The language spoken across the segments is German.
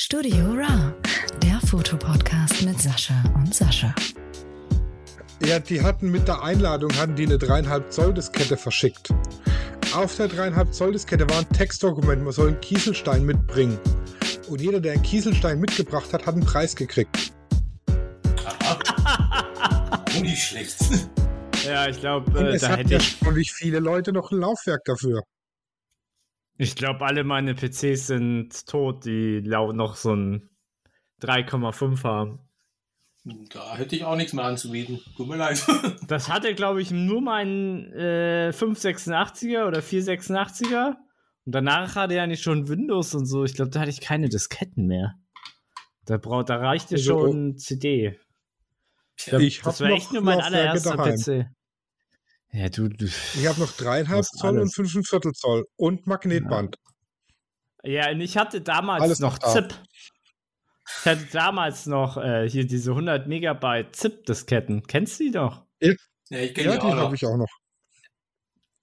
Studio Ra, der Fotopodcast mit Sascha und Sascha. Ja, die hatten mit der Einladung hatten die eine dreieinhalb Zoll Diskette verschickt. Auf der dreieinhalb Zoll Diskette war ein Textdokument, man soll einen Kieselstein mitbringen. Und jeder, der einen Kieselstein mitgebracht hat, hat einen Preis gekriegt. Aha. nicht schlecht. Ja, ich glaube, äh, es da hat hätte ja ich. schon nicht viele Leute noch ein Laufwerk dafür. Ich glaube, alle meine PCs sind tot, die lau- noch so ein 3,5 haben. Da hätte ich auch nichts mehr anzubieten. Tut mir leid. Das hatte, glaube ich, nur mein äh, 586er oder 486er. Und danach hatte er nicht schon Windows und so. Ich glaube, da hatte ich keine Disketten mehr. Da, brauch, da reichte Also, schon CD. Tja, ich Das war echt nur mein allererster. PC. Ja, du. du Ich habe noch dreieinhalb Zoll und alles. fünf und Viertel Zoll und Magnetband. Ja, und ich hatte damals Alles noch noch da. ZIP. Ich hatte damals noch äh, hier diese 100 Megabyte ZIP-Disketten. Kennst du die doch? ja, ich kenne Ja, die die noch. habe ich auch noch.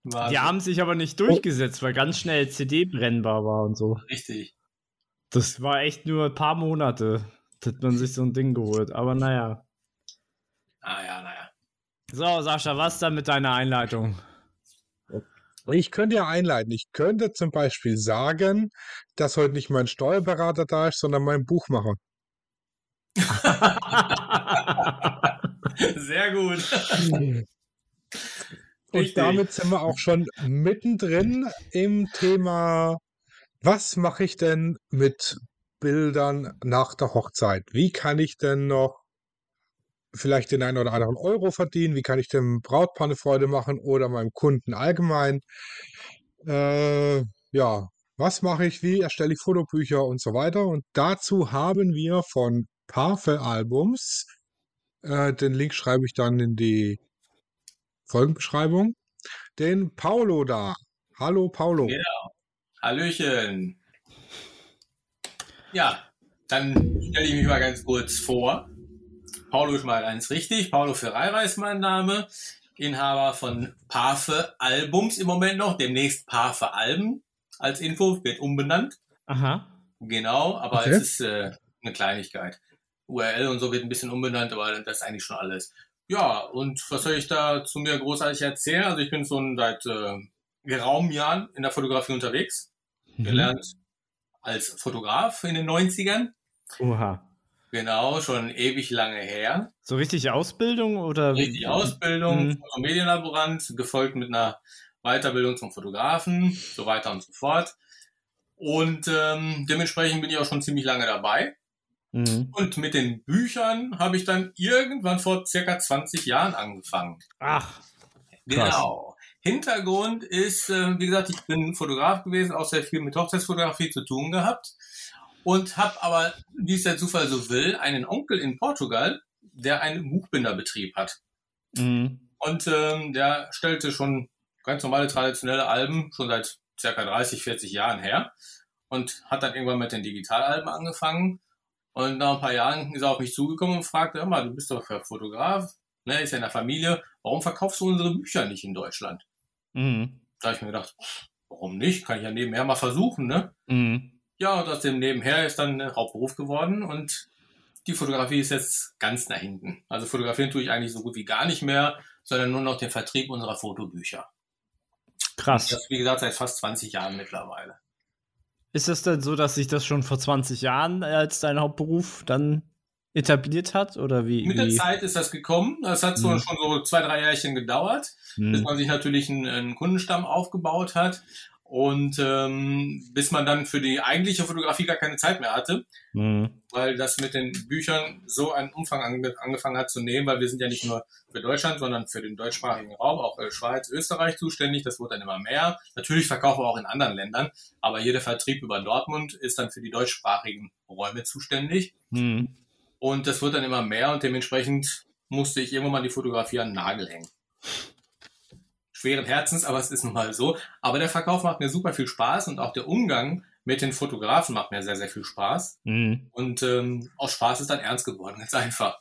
Wahnsinn. Die haben sich aber nicht durchgesetzt, weil ganz schnell CD brennbar war und so. Richtig. Das war echt nur ein paar Monate, dass man sich so ein Ding geholt. Aber naja. Ah ja, naja. So, Sascha, was dann mit deiner Einleitung? Ich könnte ja einleiten. Ich könnte zum Beispiel sagen, dass heute nicht mein Steuerberater da ist, sondern mein Buchmacher. Sehr gut. Und Richtig. damit sind wir auch schon mittendrin im Thema, was mache ich denn mit Bildern nach der Hochzeit? Wie kann ich denn noch vielleicht den einen oder anderen Euro verdienen? Wie kann ich dem Brautpaar eine Freude machen oder meinem Kunden allgemein? Äh, ja, was mache ich? Wie erstelle ich Fotobücher und so weiter? Und dazu haben wir von Parfe Albums, äh, den Link schreibe ich dann in die Folgenbeschreibung. Den Paulo da. Hallo Paulo. Ja. Hallöchen. Ja, dann stelle ich mich mal ganz kurz vor. Paulo ist mal ganz richtig. Paulo Ferreira ist mein Name. Inhaber von Parfe Albums im Moment noch. Demnächst Parfe Alben als Info. Wird umbenannt. Aha. Genau, aber Okay. es ist äh, eine Kleinigkeit. URL und so wird ein bisschen umbenannt, aber das ist eigentlich schon alles. Ja, und was soll ich da zu mir großartig erzählen? Also ich bin schon seit äh, geraumen Jahren in der Fotografie unterwegs. Mhm. Gelernt als Fotograf in den 90ern. Oha. Genau, schon ewig lange her. So richtig Ausbildung oder? Richtig Ausbildung, Mhm. zum Medienlaborant, gefolgt mit einer Weiterbildung zum Fotografen, so weiter und so fort. Und ähm, dementsprechend bin ich auch schon ziemlich lange dabei. Mhm. Und mit den Büchern habe ich dann irgendwann vor circa 20 Jahren angefangen. Ach. Krass. Genau. Hintergrund ist, äh, wie gesagt, ich bin Fotograf gewesen, auch sehr viel mit Hochzeitsfotografie zu tun gehabt. Und habe aber, wie es der Zufall so will, einen Onkel in Portugal, der einen Buchbinderbetrieb hat. Mhm. Und ähm, der stellte schon ganz normale traditionelle Alben schon seit circa 30, 40 Jahren her und hat dann irgendwann mit den Digitalalben angefangen. Und nach ein paar Jahren ist er auf mich zugekommen und fragte, hör mal, du bist doch Fotograf, ne, ist ja in der Familie, warum verkaufst du unsere Bücher nicht in Deutschland? Mhm. Da habe ich mir gedacht, warum nicht? Kann ich ja nebenher mal versuchen, ne? Mhm. Ja, und aus dem Nebenher ist dann äh, Hauptberuf geworden und die Fotografie ist jetzt ganz nach hinten. Also fotografieren tue ich eigentlich so gut wie gar nicht mehr, sondern nur noch den Vertrieb unserer Fotobücher. Krass. Das, wie gesagt, seit fast 20 Jahren mittlerweile. Ist es denn so, dass sich das schon vor 20 Jahren als dein Hauptberuf dann etabliert hat? Oder wie? Mit der wie? Zeit ist das gekommen. Das hat so Mhm. schon so zwei, drei Jährchen gedauert, bis Hm. man sich natürlich einen, einen Kundenstamm aufgebaut hat. Und ähm, bis man dann für die eigentliche Fotografie gar keine Zeit mehr hatte. Hm. weil das mit den Büchern so einen Umfang ange angefangen hat zu nehmen, weil wir sind ja nicht nur für Deutschland, sondern für den deutschsprachigen Raum, auch äh, Schweiz, Österreich zuständig. Das wurde dann immer mehr. Natürlich verkaufen wir auch in anderen Ländern, aber jeder Vertrieb über Dortmund ist dann für die deutschsprachigen Räume zuständig. Hm. Und das wird dann immer mehr und dementsprechend musste ich irgendwann mal die Fotografie an den Nagel hängen. Schweren Herzens, aber es ist nun mal so. Aber der Verkauf macht mir super viel Spaß und auch der Umgang mit den Fotografen macht mir sehr, sehr viel Spaß. Hm. Und ähm, aus Spaß ist dann ernst geworden, ganz einfach.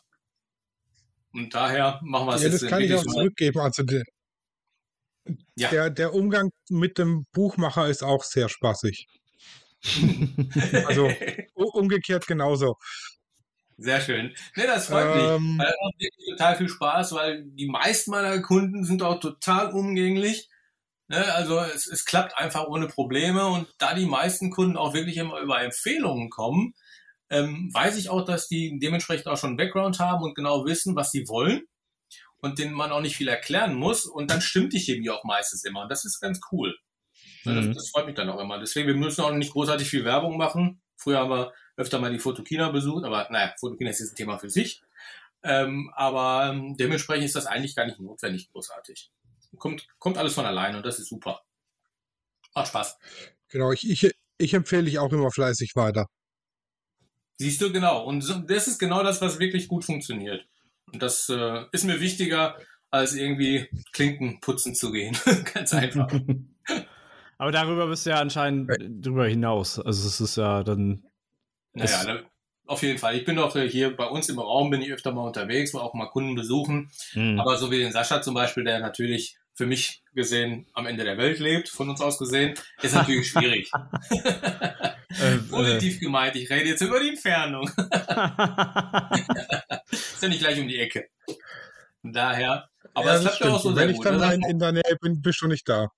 Und daher machen wir es Ja, jetzt das kann ich auch zurückgeben. Also der, Ja. der, der Umgang mit dem Buchmacher ist auch sehr spaßig. Also umgekehrt genauso. Sehr schön. Ne, das freut mich. Ähm, Weil das macht wirklich total viel Spaß, weil die meisten meiner Kunden sind auch total umgänglich. Ne, also es, es klappt einfach ohne Probleme und da die meisten Kunden auch wirklich immer über Empfehlungen kommen, ähm, weiß ich auch, dass die dementsprechend auch schon einen Background haben und genau wissen, was sie wollen und denen man auch nicht viel erklären muss und dann stimmt die Chemie auch meistens immer und das ist ganz cool. Ne, Mhm. das, das freut mich dann auch immer. Deswegen, wir müssen auch nicht großartig viel Werbung machen. Früher haben wir öfter mal die Fotokina besucht, aber naja, Fotokina ist jetzt ein Thema für sich. Ähm, aber ähm, dementsprechend ist das eigentlich gar nicht notwendig großartig. Kommt, kommt alles von alleine und das ist super. Macht Spaß. genau, ich, ich, ich empfehle dich auch immer fleißig weiter. Siehst du, genau. Und so, das ist genau das, was wirklich gut funktioniert. Und das äh, ist mir wichtiger, als irgendwie Klinken putzen zu gehen. Ganz einfach. Aber darüber bist du ja anscheinend drüber hinaus. Also es ist ja dann. Naja, Es- ne, auf jeden Fall. Ich bin doch äh, hier bei uns im Raum, bin ich öfter mal unterwegs, will auch mal Kunden besuchen. Hm. Aber so wie den Sascha zum Beispiel, der natürlich für mich gesehen am Ende der Welt lebt, von uns aus gesehen, ist natürlich schwierig. Äh, Positiv gemeint, ich rede jetzt über die Entfernung. ist ja nicht gleich um die Ecke. Von daher. Aber Ja, es klappt ja auch so Wenn ich gut. dann ne? mal in, in der Nähe bin, bist du nicht da.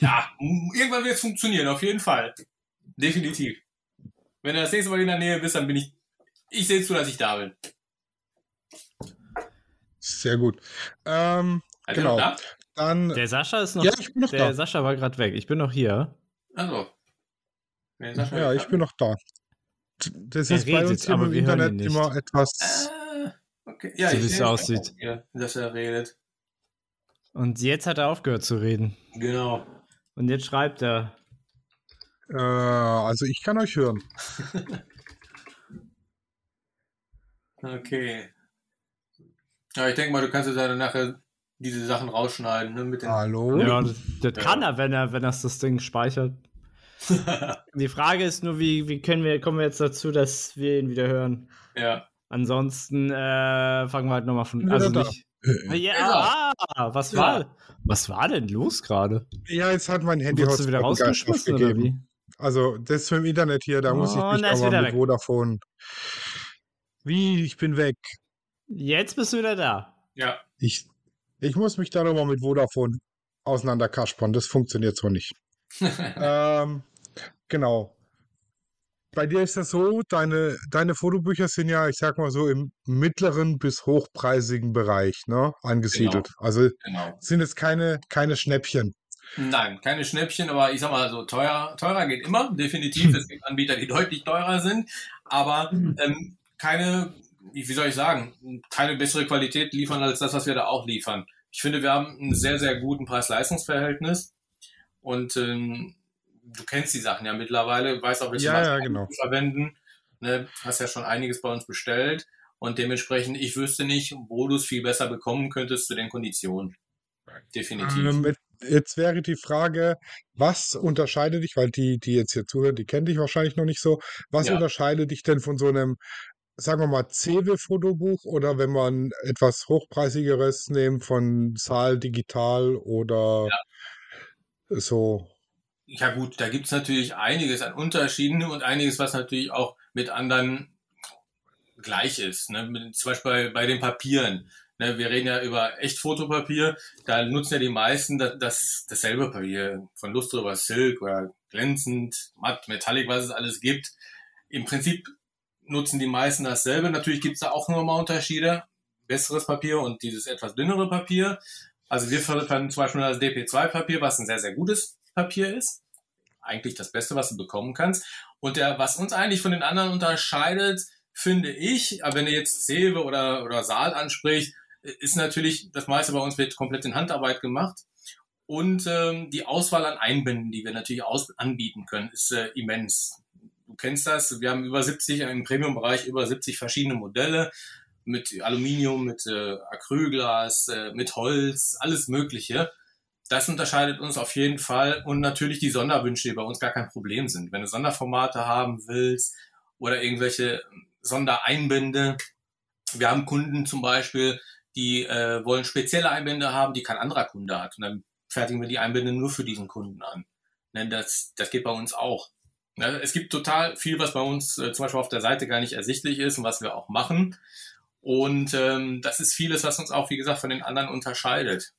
Ja, irgendwann wird es funktionieren, auf jeden Fall. Definitiv. Wenn du das nächste Mal in der Nähe bist, dann bin ich. Ich sehe zu, dass ich da bin. Sehr gut. Ähm, Also Genau. da? dann, der Sascha ist noch. ja, ich bin noch der da. Sascha war gerade weg. Ich bin noch hier. Also. Nee, Ja, ich bin noch da. Das ist bei redet, uns im wir hören ihn Internet nicht. immer etwas. Ah, okay. Ja, So ich wie es aussieht. hier, dass er redet. Und jetzt hat er aufgehört zu reden. Genau. Und jetzt schreibt er. Äh, also ich kann euch hören. Okay. Ja, ich denke mal, du kannst jetzt dann nachher diese Sachen rausschneiden, ne, mit den. Hallo? Ja, das, das Ja. kann er, wenn er, wenn er das Ding speichert. Die Frage ist nur, wie, wie können wir, kommen wir jetzt dazu, dass wir ihn wieder hören? ja. Ansonsten äh, fangen wir halt nochmal von. Also da. nicht. Ja, ah, was Ja. war, was war denn los gerade? Ja, jetzt hat mein Handy Wurdest du wieder rausgeschmissen oder wie? Also das mit dem Internet hier, da muss ich Oh, mich da ist aber mit weg. Vodafone. Wie? Ich bin weg. Jetzt bist du wieder da. Ja. Ich, ich muss mich darüber mit Vodafone auseinanderkaspern. Das funktioniert so nicht. ähm, genau. Bei dir ist das so, deine, deine Fotobücher sind ja, ich sag mal so, im mittleren bis hochpreisigen Bereich ne, angesiedelt. Also genau. sind es keine, keine Schnäppchen. Nein, keine Schnäppchen, aber ich sag mal so, teuer, teurer geht immer, definitiv. Es gibt Anbieter, die deutlich teurer sind, aber ähm, keine, wie soll ich sagen, keine bessere Qualität liefern als das, was wir da auch liefern. Ich finde, wir haben einen sehr, sehr guten Preis-Leistungs-Verhältnis und ähm, du kennst die Sachen ja mittlerweile, weißt auch, welche Ja, ja, genau. wir verwenden. Ne, hast ja schon einiges bei uns bestellt und dementsprechend, ich wüsste nicht, wo du es viel besser bekommen könntest zu den Konditionen. Definitiv. Ähm, jetzt- jetzt wäre die Frage, was unterscheidet dich, weil die, die jetzt hier zuhören, die kennen dich wahrscheinlich noch nicht so, was Ja. unterscheidet dich denn von so einem, sagen wir mal, CEWE-Fotobuch oder wenn man etwas hochpreisigeres nehmen von Saal Digital oder so? Ja gut, da gibt's natürlich einiges an Unterschieden und einiges, was natürlich auch mit anderen gleich ist. Ne? Zum Beispiel bei, bei den Papieren. Ne? Wir reden ja über Echtfotopapier. Da nutzen ja die meisten das, das dasselbe Papier. Von Lustre über Silk oder glänzend, matt, metallic, was es alles gibt. Im Prinzip nutzen die meisten dasselbe. Natürlich gibt's da auch nochmal Unterschiede. Besseres Papier und dieses etwas dünnere Papier. Also wir verwenden zum Beispiel das DP2-Papier, was ein sehr, sehr gutes Papier ist. Eigentlich das Beste, was du bekommen kannst. Und der, was uns eigentlich von den anderen unterscheidet, finde ich, wenn du jetzt Zewe oder, oder Saal ansprichst, ist natürlich, das meiste bei uns wird komplett in Handarbeit gemacht. Und ähm, die Auswahl an Einbänden, die wir natürlich aus anbieten können, ist äh, immens. Du kennst das, wir haben über 70, im Premium-Bereich über 70 verschiedene Modelle mit Aluminium, mit äh, Acrylglas, äh, mit Holz, alles Mögliche. Das unterscheidet uns auf jeden Fall und natürlich die Sonderwünsche, die bei uns gar kein Problem sind. Wenn du Sonderformate haben willst oder irgendwelche Sondereinbände. Wir haben Kunden zum Beispiel, die äh, wollen spezielle Einbände haben, die kein anderer Kunde hat. Und dann fertigen wir die Einbände nur für diesen Kunden an. Ne, das, das geht bei uns auch. Ja, es gibt total viel, was bei uns äh, zum Beispiel auf der Seite gar nicht ersichtlich ist und was wir auch machen. Und ähm, das ist vieles, was uns auch, wie gesagt, von den anderen unterscheidet.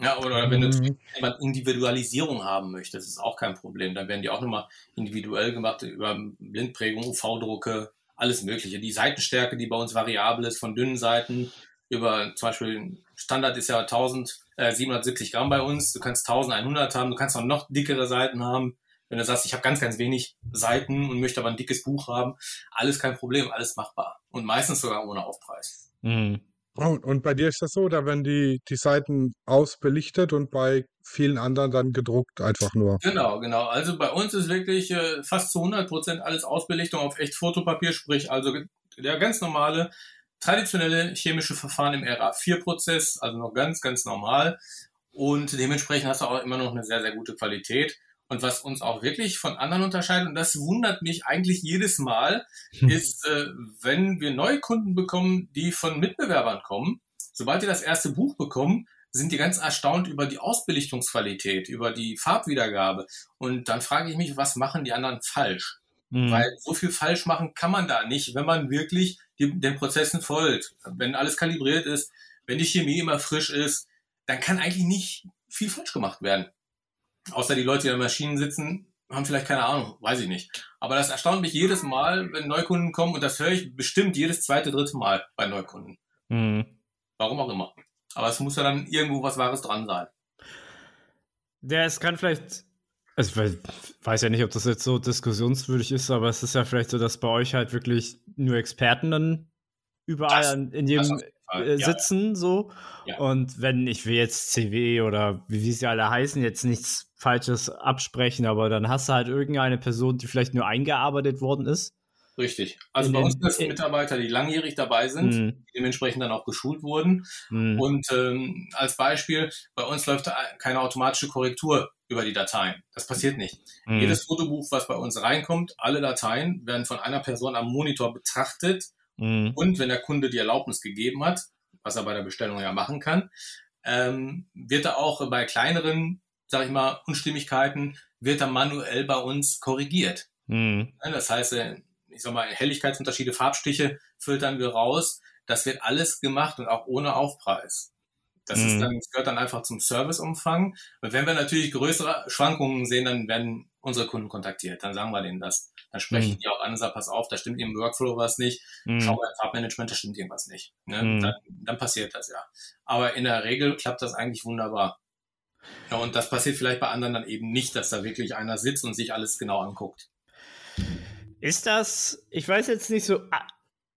Ja, oder wenn du Mhm. jemand Individualisierung haben möchtest, ist auch kein Problem. Dann werden die auch nochmal individuell gemacht über Blindprägung, UV-Drucke, alles Mögliche. Die Seitenstärke, die bei uns variabel ist, von dünnen Seiten über zum Beispiel Standard ist ja 1770 Gramm bei uns. Du kannst 1100 haben, du kannst auch noch dickere Seiten haben. Wenn du sagst, ich habe ganz, ganz wenig Seiten und möchte aber ein dickes Buch haben, alles kein Problem, alles machbar. Und meistens sogar ohne Aufpreis. Mhm. Und, und bei dir ist das so, da werden die, die Seiten ausbelichtet und bei vielen anderen dann gedruckt einfach nur. Genau, genau. Also bei uns ist wirklich äh, fast zu 100 Prozent alles Ausbelichtung auf echt Fotopapier, sprich also der ganz normale traditionelle chemische Verfahren im RA4-Prozess, also noch ganz, ganz normal. Und dementsprechend hast du auch immer noch eine sehr, sehr gute Qualität. Und was uns auch wirklich von anderen unterscheidet, und das wundert mich eigentlich jedes Mal, Hm. ist, äh, wenn wir neue Kunden bekommen, die von Mitbewerbern kommen, sobald die das erste Buch bekommen, sind die ganz erstaunt über die Ausbelichtungsqualität, über die Farbwiedergabe. Und dann frage ich mich, was machen die anderen falsch? Mhm. Weil so viel falsch machen kann man da nicht, wenn man wirklich die, den Prozessen folgt. Wenn alles kalibriert ist, wenn die Chemie immer frisch ist, dann kann eigentlich nicht viel falsch gemacht werden. Außer die Leute, die an Maschinen sitzen, haben vielleicht keine Ahnung, weiß ich nicht. Aber das erstaunt mich jedes Mal, wenn Neukunden kommen und das höre ich bestimmt jedes zweite, dritte Mal bei Neukunden. Mhm. Warum auch immer. Aber es muss ja dann irgendwo was Wahres dran sein. Der, es kann vielleicht, also ich weiß, ja nicht, ob das jetzt so diskussionswürdig ist, aber es ist ja vielleicht so, dass bei euch halt wirklich nur Experten dann überall Das- in jedem äh, ja. sitzen, so. Ja. Und wenn ich will jetzt CW oder wie, sie alle heißen, jetzt nichts Falsches absprechen, aber dann hast du halt irgendeine Person, die vielleicht nur eingearbeitet worden ist. Richtig. Also In bei uns sind das in- Mitarbeiter, die langjährig dabei sind, Mhm. die dementsprechend dann auch geschult wurden. Mhm. Und ähm, als Beispiel, bei uns läuft keine automatische Korrektur über die Dateien. Das passiert nicht. Mhm. Jedes Fotobuch, was bei uns reinkommt, alle Dateien werden von einer Person am Monitor betrachtet Mhm. und wenn der Kunde die Erlaubnis gegeben hat, was er bei der Bestellung ja machen kann, ähm, wird er auch bei kleineren, sag ich mal, Unstimmigkeiten, wird er manuell bei uns korrigiert. Mhm. Ne, Das heißt, äh, ich sag mal, Helligkeitsunterschiede, Farbstiche filtern wir raus. Das wird alles gemacht und auch ohne Aufpreis. Das Mhm. dann, das gehört dann einfach zum Serviceumfang. Und wenn wir natürlich größere Schwankungen sehen, dann werden unsere Kunden kontaktiert. Dann sagen wir denen das. Dann sprechen Mhm. die auch an und sagen, pass auf, da stimmt im Workflow was nicht. Mhm. Schau beim Farbmanagement, da stimmt irgendwas nicht. Ne? Mhm. Dann, dann passiert das ja. Aber in der Regel klappt das eigentlich wunderbar. Ja, und das passiert vielleicht bei anderen dann eben nicht, dass da wirklich einer sitzt und sich alles genau anguckt. Ist das, ich weiß jetzt nicht so. Ah,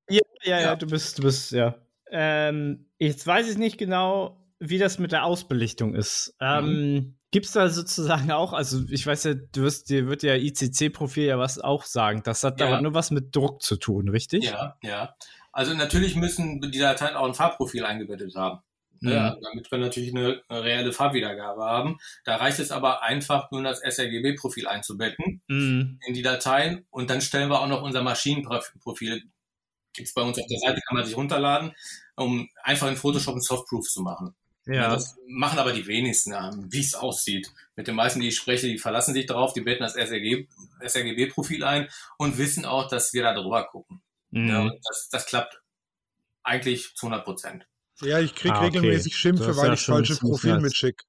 ja, ja, ja, Ja. du bist, du bist, ja. Ähm, jetzt weiß ich nicht genau, wie das mit der Ausbelichtung ist. Ähm, Gibt es da sozusagen auch, also ich weiß ja, du wirst, dir wird ja ICC-Profil ja was auch sagen. Das hat Ja. aber nur was mit Druck zu tun, richtig? Ja, ja. Also natürlich müssen die Dateien auch ein Farbprofil eingebettet haben. Mhm. Ja, damit wir natürlich eine, eine reelle Farbwiedergabe haben. Da reicht es aber einfach nur das sRGB-Profil einzubetten Mhm. in die Dateien und dann stellen wir auch noch unser Maschinenprofil. Gibt's bei uns auf der Seite, kann man sich runterladen, um einfach in Photoshop einen Softproof zu machen. Ja. Das machen aber die wenigsten, ähm, wie es aussieht. Mit den meisten, die ich spreche, die verlassen sich darauf, die betten das sRG sRGB-Profil ein und wissen auch, dass wir da drüber gucken. Mhm. Ja, das, das klappt eigentlich zu 100 Prozent. Ja, ich krieg Ah, okay. regelmäßig Schimpfe, weil ja ich ziemlich Profil nice. mitschick.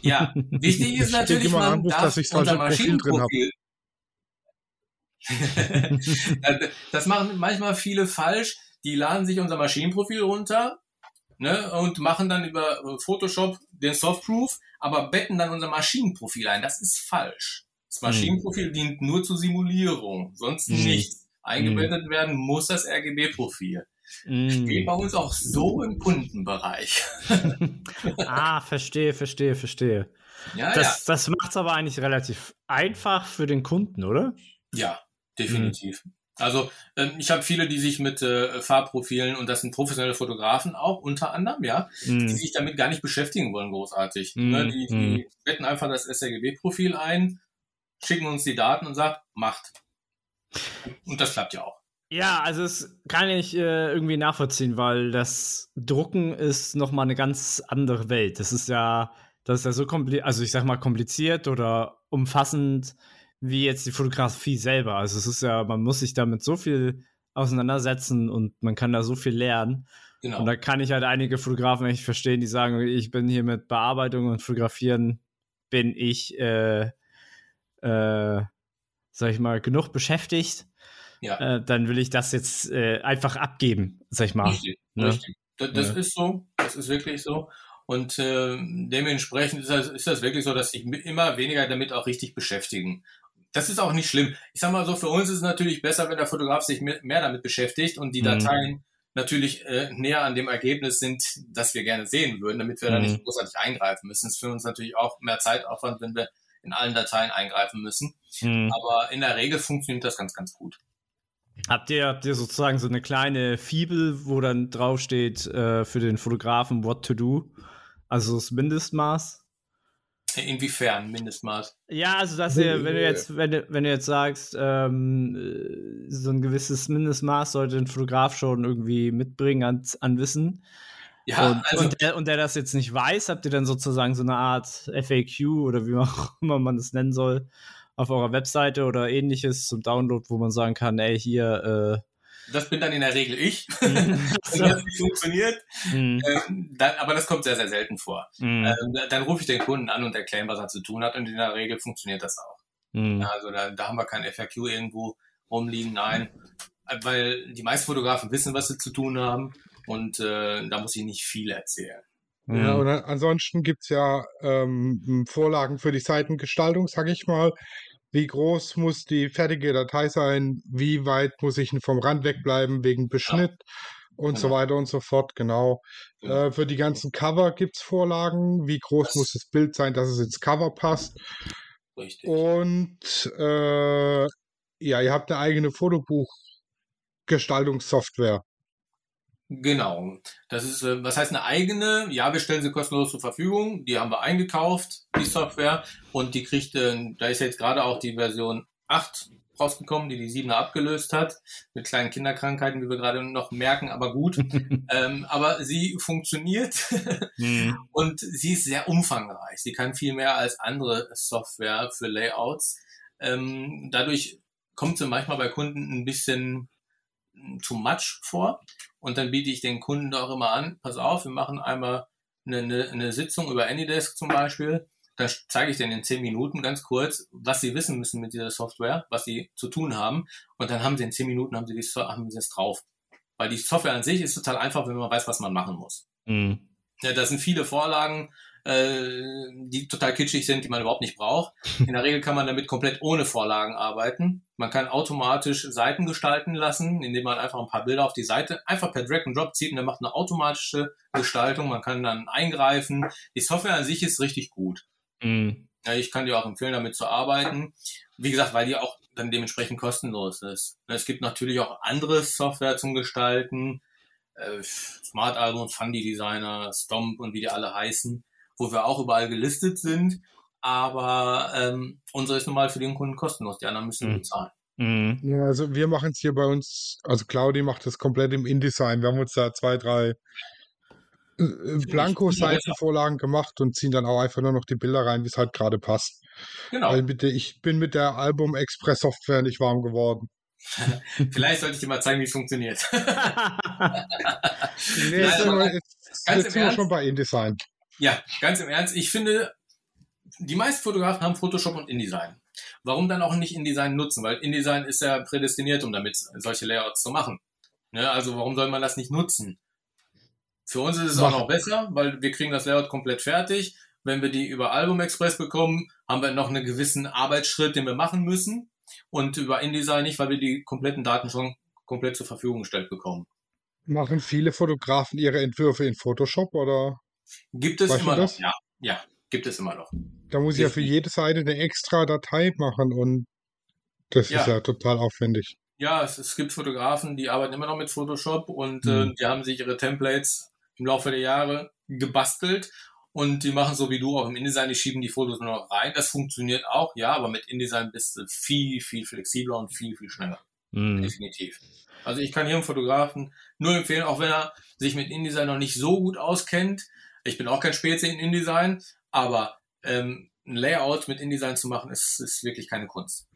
Ja, wichtig ist natürlich, immer man Anruf, darf dass ich falsche hab. Maschinenprofil. das machen manchmal viele falsch. Die laden sich unser Maschinenprofil runter ne, und machen dann über Photoshop den Softproof, aber betten dann unser Maschinenprofil ein. Das ist falsch. Das Maschinenprofil dient nur zur Simulierung, sonst Mhm. nichts. Eingebettet werden muss das RGB-Profil. Mhm. Geht bei uns auch so im Kundenbereich. ah, verstehe, verstehe, verstehe. Ja, Das, das macht es aber eigentlich relativ einfach für den Kunden, oder? ja. Ja, definitiv. Also ähm, ich habe viele, die sich mit äh, Farbprofilen, und das sind professionelle Fotografen auch unter anderem, ja, die Mhm. sich damit gar nicht beschäftigen wollen, großartig. Mhm, Ne? Die, mhm. die betten einfach das sRGB-Profil ein, schicken uns die Daten und sagt, macht. Und das klappt ja auch. Ja, also das kann ich äh, irgendwie nachvollziehen, weil das Drucken ist nochmal eine ganz andere Welt. Das ist ja das ist ja so kompliziert, also ich sag mal kompliziert oder umfassend wie jetzt die Fotografie selber. Also es ist ja, man muss sich damit so viel auseinandersetzen und man kann da so viel lernen. Genau. Und da kann ich halt einige Fotografen echt verstehen, die sagen, ich bin hier mit Bearbeitung und Fotografieren, bin ich, äh, äh, sag ich mal, genug beschäftigt. Ja. Äh, dann will ich das jetzt äh, einfach abgeben, sag ich mal. Richtig, ne? richtig. Das, das ja. ist so, das ist wirklich so. Und äh, dementsprechend ist das, ist das wirklich so, dass sich immer weniger damit auch richtig beschäftigen. Das ist auch nicht schlimm. Ich sag mal so, für uns ist es natürlich besser, wenn der Fotograf sich mehr damit beschäftigt und die mhm. Dateien natürlich äh, näher an dem Ergebnis sind, das wir gerne sehen würden, damit wir mhm. da nicht mhm. großartig eingreifen müssen. Es ist für uns natürlich auch mehr Zeitaufwand, wenn wir in allen Dateien eingreifen müssen. Mhm. Aber in der Regel funktioniert das ganz, ganz gut. Habt ihr, habt ihr sozusagen so eine kleine Fibel, wo dann draufsteht äh, für den Fotografen what to do? Also das Mindestmaß? Inwiefern Mindestmaß? Ja, also dass ihr, wenn du jetzt, wenn du, wenn du jetzt sagst, ähm, so ein gewisses Mindestmaß sollte ein Fotograf schon irgendwie mitbringen an, an Wissen. Ja, und, also, und, der, und der das jetzt nicht weiß, habt ihr dann sozusagen so eine Art FAQ oder wie auch immer man das nennen soll, auf eurer Webseite oder ähnliches zum Download, wo man sagen kann, ey, hier, äh, das bin dann in der Regel ich, wenn das nicht funktioniert. Mhm. Ähm, dann, aber das kommt sehr, sehr selten vor. Mhm. Ähm, dann rufe ich den Kunden an und erkläre, was er zu tun hat und in der Regel funktioniert das auch. Mhm. Also da, da haben wir kein FAQ irgendwo rumliegen, nein. Weil die meisten Fotografen wissen, was sie zu tun haben und äh, da muss ich nicht viel erzählen. Ja, und ansonsten gibt's ja ähm, Vorlagen für die Seitengestaltung, sag ich mal wie groß muss die fertige Datei sein, wie weit muss ich vom Rand wegbleiben wegen Beschnitt ja. und genau. so weiter und so fort, genau. Ja. Äh, für die ganzen Cover gibt es Vorlagen, wie groß das muss das Bild sein, dass es ins Cover passt. Richtig. Und äh, ja, ihr habt eine eigene Fotobuchgestaltungssoftware. Genau. Das ist, äh, was heißt eine eigene? Ja, wir stellen sie kostenlos zur Verfügung. Die haben wir eingekauft, die Software. Und die kriegt, äh, da ist jetzt gerade auch die Version 8 rausgekommen, die die 7er abgelöst hat. Mit kleinen Kinderkrankheiten, wie wir gerade noch merken, aber gut. ähm, aber sie funktioniert mhm. und sie ist sehr umfangreich. Sie kann viel mehr als andere Software für Layouts. Ähm, dadurch kommt sie manchmal bei Kunden ein bisschen too much vor. Und dann biete ich den Kunden auch immer an, pass auf, wir machen einmal eine, eine, eine Sitzung über Anydesk zum Beispiel. Dann zeige ich denen in zehn Minuten ganz kurz, was sie wissen müssen mit dieser Software, was sie zu tun haben. Und dann haben sie in zehn Minuten haben sie, die, haben sie das drauf. Weil die Software an sich ist total einfach, wenn man weiß, was man machen muss. Mhm. Ja, da sind viele Vorlagen, äh, die total kitschig sind, die man überhaupt nicht braucht. In der Regel kann man damit komplett ohne Vorlagen arbeiten. Man kann automatisch Seiten gestalten lassen, indem man einfach ein paar Bilder auf die Seite einfach per Drag and Drop zieht und der macht eine automatische Gestaltung. Man kann dann eingreifen. Die Software an sich ist richtig gut. Mhm. Ja, ich kann dir auch empfehlen, damit zu arbeiten. Wie gesagt, weil die auch dann dementsprechend kostenlos ist. Es gibt natürlich auch andere Software zum Gestalten. Äh, Smart Albums, Fundy Designer, Stomp und wie die alle heißen wo wir auch überall gelistet sind. Aber ähm, unsere ist normal für den Kunden kostenlos, die anderen müssen mhm. bezahlen. Mhm. Ja, also wir machen es hier bei uns, also Claudi macht das komplett im InDesign. Wir haben uns da zwei, drei äh, Blanko-Seitenvorlagen gemacht und ziehen dann auch einfach nur noch die Bilder rein, wie es halt gerade passt. Genau. Weil bitte, ich bin mit der Album Express Software nicht warm geworden. Vielleicht sollte ich dir mal zeigen, wie es funktioniert. nee, jetzt, wir, jetzt, jetzt sind wir schon bei InDesign. Ja, ganz im Ernst. Ich finde, die meisten Fotografen haben Photoshop und InDesign. Warum dann auch nicht InDesign nutzen? Weil InDesign ist ja prädestiniert, um damit solche Layouts zu machen. Ne? Also warum soll man das nicht nutzen? Für uns ist es auch noch besser, weil wir kriegen das Layout komplett fertig. Wenn wir die über Album Express bekommen, haben wir noch einen gewissen Arbeitsschritt, den wir machen müssen. Und über InDesign nicht, weil wir die kompletten Daten schon komplett zur Verfügung gestellt bekommen. Machen viele Fotografen ihre Entwürfe in Photoshop oder? Gibt es weißt immer noch, ja. Ja, gibt es immer noch. Da muss ich ja für jede Seite eine extra Datei machen und das ja. ist ja total aufwendig. Ja, es, es, gibt Fotografen, die arbeiten immer noch mit Photoshop und mhm. äh, die haben sich ihre Templates im Laufe der Jahre gebastelt und die machen so wie du auch im InDesign, die schieben die Fotos nur noch rein. Das funktioniert auch, ja, aber mit InDesign bist du viel, viel flexibler und viel, viel schneller. Mhm. Definitiv. Also ich kann hier einen Fotografen nur empfehlen, auch wenn er sich mit InDesign noch nicht so gut auskennt, ich bin auch kein Spezi in InDesign, Aber ähm, ein Layout mit InDesign zu machen, ist, ist wirklich keine Kunst.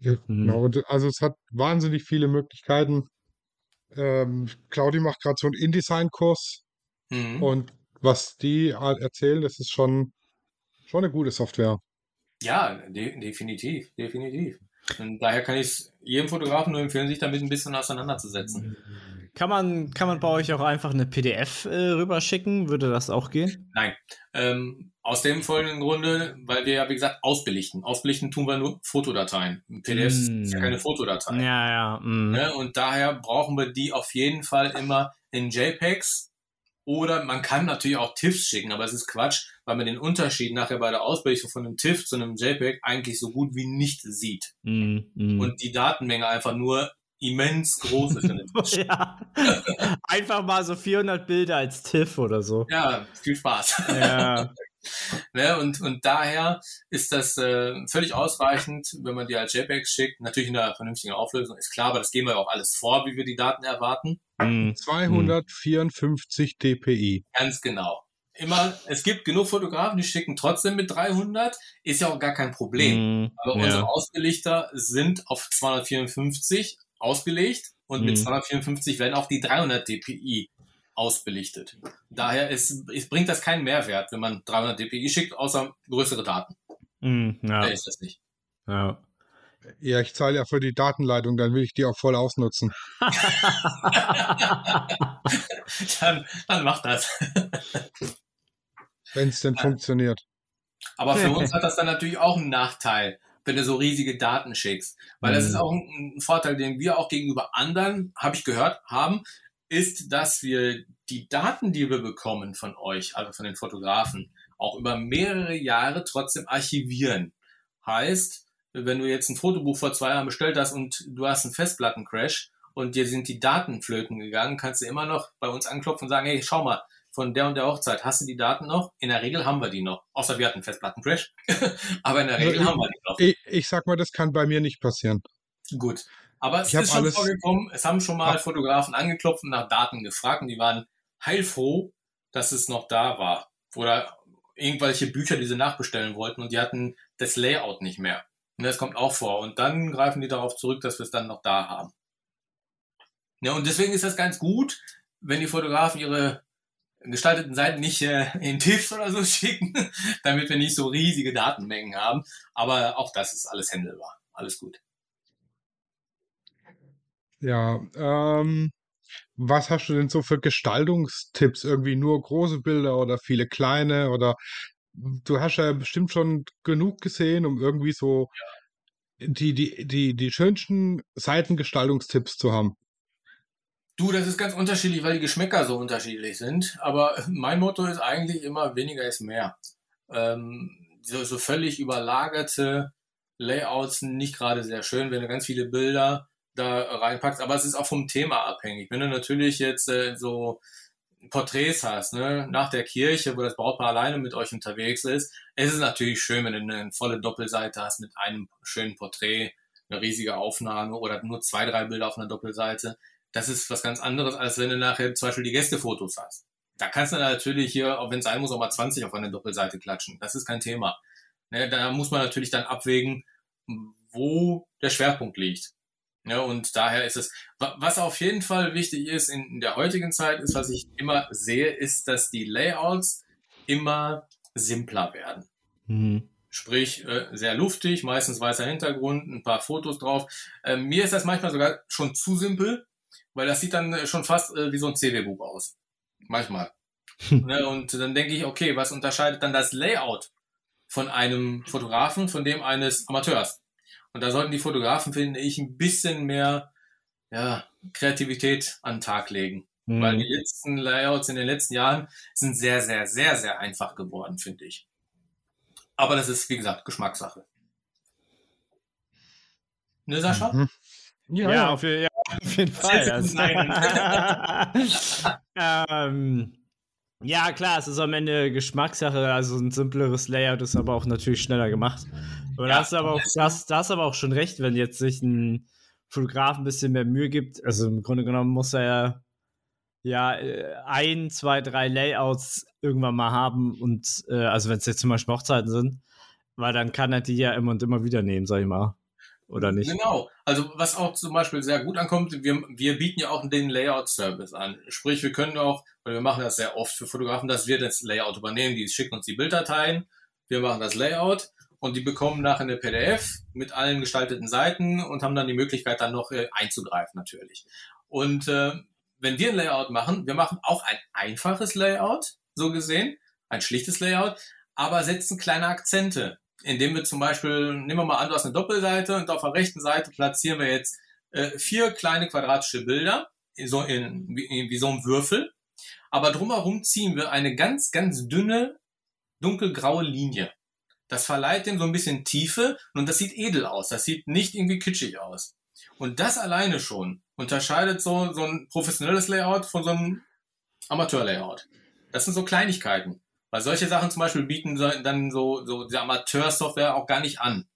Genau, d- also es hat wahnsinnig viele Möglichkeiten. Ähm, Claudi macht gerade so einen InDesign-Kurs Mhm. und was die halt erzählen, das ist schon, schon eine gute Software. Ja, de definitiv, definitiv. Und daher kann ich es jedem Fotografen nur empfehlen, sich damit ein bisschen auseinanderzusetzen. Kann man, kann man bei euch auch einfach eine PDF äh, rüberschicken? Würde das auch gehen? Nein. Ähm, aus dem folgenden Grunde, weil wir ja, wie gesagt, ausbelichten. Ausbelichten tun wir nur Fotodateien. Ein PDF Mm. ist ja keine Fotodatei. Ja, ja. mm. Ne? Und daher brauchen wir die auf jeden Fall immer in JPEGs. Oder man kann natürlich auch TIFFs schicken, aber es ist Quatsch, weil man den Unterschied nachher bei der Ausbelichtung von einem TIFF zu einem JPEG eigentlich so gut wie nicht sieht. Mm, mm. Und die Datenmenge einfach nur immens groß ist. in dem TIFF. ja. Einfach mal so 400 Bilder als TIFF oder so. ja, viel Spaß. Ja. Ne? Und, und daher ist das äh, völlig ausreichend, wenn man die als JPEG schickt. Natürlich in einer vernünftigen Auflösung, ist klar, aber das gehen wir auch alles vor, wie wir die Daten erwarten. Mm. 254 dpi. Ganz genau. Immer, es gibt genug Fotografen, die schicken trotzdem mit 300, ist ja auch gar kein Problem. Mm. Aber unsere Ja. Ausgelichter sind auf 254 ausgelegt und mit Mhm. 254 werden auch die 300 dpi ausbelichtet. Daher ist, es bringt das keinen Mehrwert, wenn man 300 dpi schickt, außer größere Daten. Mm. Ja. Da ist das nicht. ja. Ja, ich zahle ja für die Datenleitung, dann will ich die auch voll ausnutzen. dann, dann macht das. Wenn es denn funktioniert. Aber für uns hat das dann natürlich auch einen Nachteil, wenn du so riesige Daten schickst. Weil das Mhm. ist auch ein, ein Vorteil, den wir auch gegenüber anderen, habe ich gehört, haben, ist, dass wir die Daten, die wir bekommen von euch, also von den Fotografen, auch über mehrere Jahre trotzdem archivieren. Heißt, wenn du jetzt ein Fotobuch vor zwei Jahren bestellt hast und du hast einen Festplattencrash und dir sind die Daten flöten gegangen, kannst du immer noch bei uns anklopfen und sagen, hey, schau mal, von der und der Hochzeit, hast du die Daten noch? In der Regel haben wir die noch. Außer wir hatten einen Festplattencrash. Aber in der Regel Ja, haben wir die noch. Ich, ich sag mal, das kann bei mir nicht passieren. Gut. Aber es Ich ist schon vorgekommen, es haben schon mal Ja. Fotografen angeklopft und nach Daten gefragt und die waren heilfroh, dass es noch da war. Oder irgendwelche Bücher, die sie nachbestellen wollten und die hatten das Layout nicht mehr. Und das kommt auch vor. Und dann greifen die darauf zurück, dass wir es dann noch da haben. Ja, und deswegen ist das ganz gut, wenn die Fotografen ihre gestalteten Seiten nicht äh, in TIFF oder so schicken, damit wir nicht so riesige Datenmengen haben. Aber auch das ist alles händelbar. Alles gut. Ja, ähm, was hast du denn so für Gestaltungstipps? Irgendwie nur große Bilder oder viele kleine? Oder du hast ja bestimmt schon genug gesehen, um irgendwie so die, die, die, die schönsten Seitengestaltungstipps zu haben. Du, das ist ganz unterschiedlich, weil die Geschmäcker so unterschiedlich sind. Aber mein Motto ist eigentlich immer, weniger ist mehr. Ähm, so, so völlig überlagerte Layouts sind nicht gerade sehr schön, wenn du ganz viele Bilder da reinpackst. Aber es ist auch vom Thema abhängig. Wenn du natürlich jetzt äh, so Porträts hast, ne, nach der Kirche, wo das Brautpaar alleine mit euch unterwegs ist, es ist natürlich schön, wenn du eine volle Doppelseite hast mit einem schönen Porträt, eine riesige Aufnahme oder nur zwei, drei Bilder auf einer Doppelseite. Das ist was ganz anderes, als wenn du nachher zum Beispiel die Gästefotos hast. Da kannst du natürlich hier, auch wenn es sein muss, auch mal 20 auf eine Doppelseite klatschen. Das ist kein Thema. Ne, da muss man natürlich dann abwägen, wo der Schwerpunkt liegt. Ja, und daher ist es, wa- was auf jeden Fall wichtig ist in, in der heutigen Zeit, ist, was ich immer sehe, ist, dass die Layouts immer simpler werden. Mhm. Sprich, äh, sehr luftig, meistens weißer Hintergrund, ein paar Fotos drauf. Äh, mir ist das manchmal sogar schon zu simpel, weil das sieht dann äh, schon fast äh, wie so ein CW-Buch aus. Manchmal. ne, und dann denke ich, okay, was unterscheidet dann das Layout von einem Fotografen von dem eines Amateurs? Und da sollten die Fotografen, finde ich, ein bisschen mehr ja, Kreativität an den Tag legen. Mhm. Weil die letzten Layouts in den letzten Jahren sind sehr, sehr, sehr, sehr einfach geworden, finde ich. Aber das ist, wie gesagt, Geschmackssache. Ne, Sascha? Mhm. Ja, Ja, Auf, ja, auf jeden Fall. Ähm, ja, klar, es ist am Ende Geschmackssache. Also ein simpleres Layout ist aber auch natürlich schneller gemacht. Aber da Ja, hast du aber auch, da hast, da hast aber auch schon recht, wenn jetzt sich ein Fotograf ein bisschen mehr Mühe gibt. Also im Grunde genommen muss er ja ja äh, ein, zwei, drei Layouts irgendwann mal haben und äh, also wenn es jetzt zum Beispiel Hochzeiten sind, weil dann kann er die ja immer und immer wieder nehmen, sag ich mal. Oder nicht? Genau. Also was auch zum Beispiel sehr gut ankommt, wir, wir bieten ja auch den Layout-Service an. Sprich, wir können auch, weil wir machen das sehr oft für Fotografen, dass wir das Layout übernehmen, die schicken uns die Bilddateien, wir machen das Layout und die bekommen nachher eine PDF mit allen gestalteten Seiten und haben dann die Möglichkeit dann noch äh, einzugreifen natürlich. Und äh, wenn wir ein Layout machen, wir machen auch ein einfaches Layout, so gesehen, ein schlichtes Layout, aber setzen kleine Akzente indem wir zum Beispiel, nehmen wir mal an, du hast eine Doppelseite und auf der rechten Seite platzieren wir jetzt äh, vier kleine quadratische Bilder, so in, in, wie so ein Würfel. Aber drumherum ziehen wir eine ganz, ganz dünne, dunkelgraue Linie. Das verleiht dem so ein bisschen Tiefe und das sieht edel aus. Das sieht nicht irgendwie kitschig aus. Und das alleine schon unterscheidet so, so ein professionelles Layout von so einem Amateur-Layout. Das sind so Kleinigkeiten. Weil solche Sachen zum Beispiel bieten dann so, so die Amateursoftware auch gar nicht an.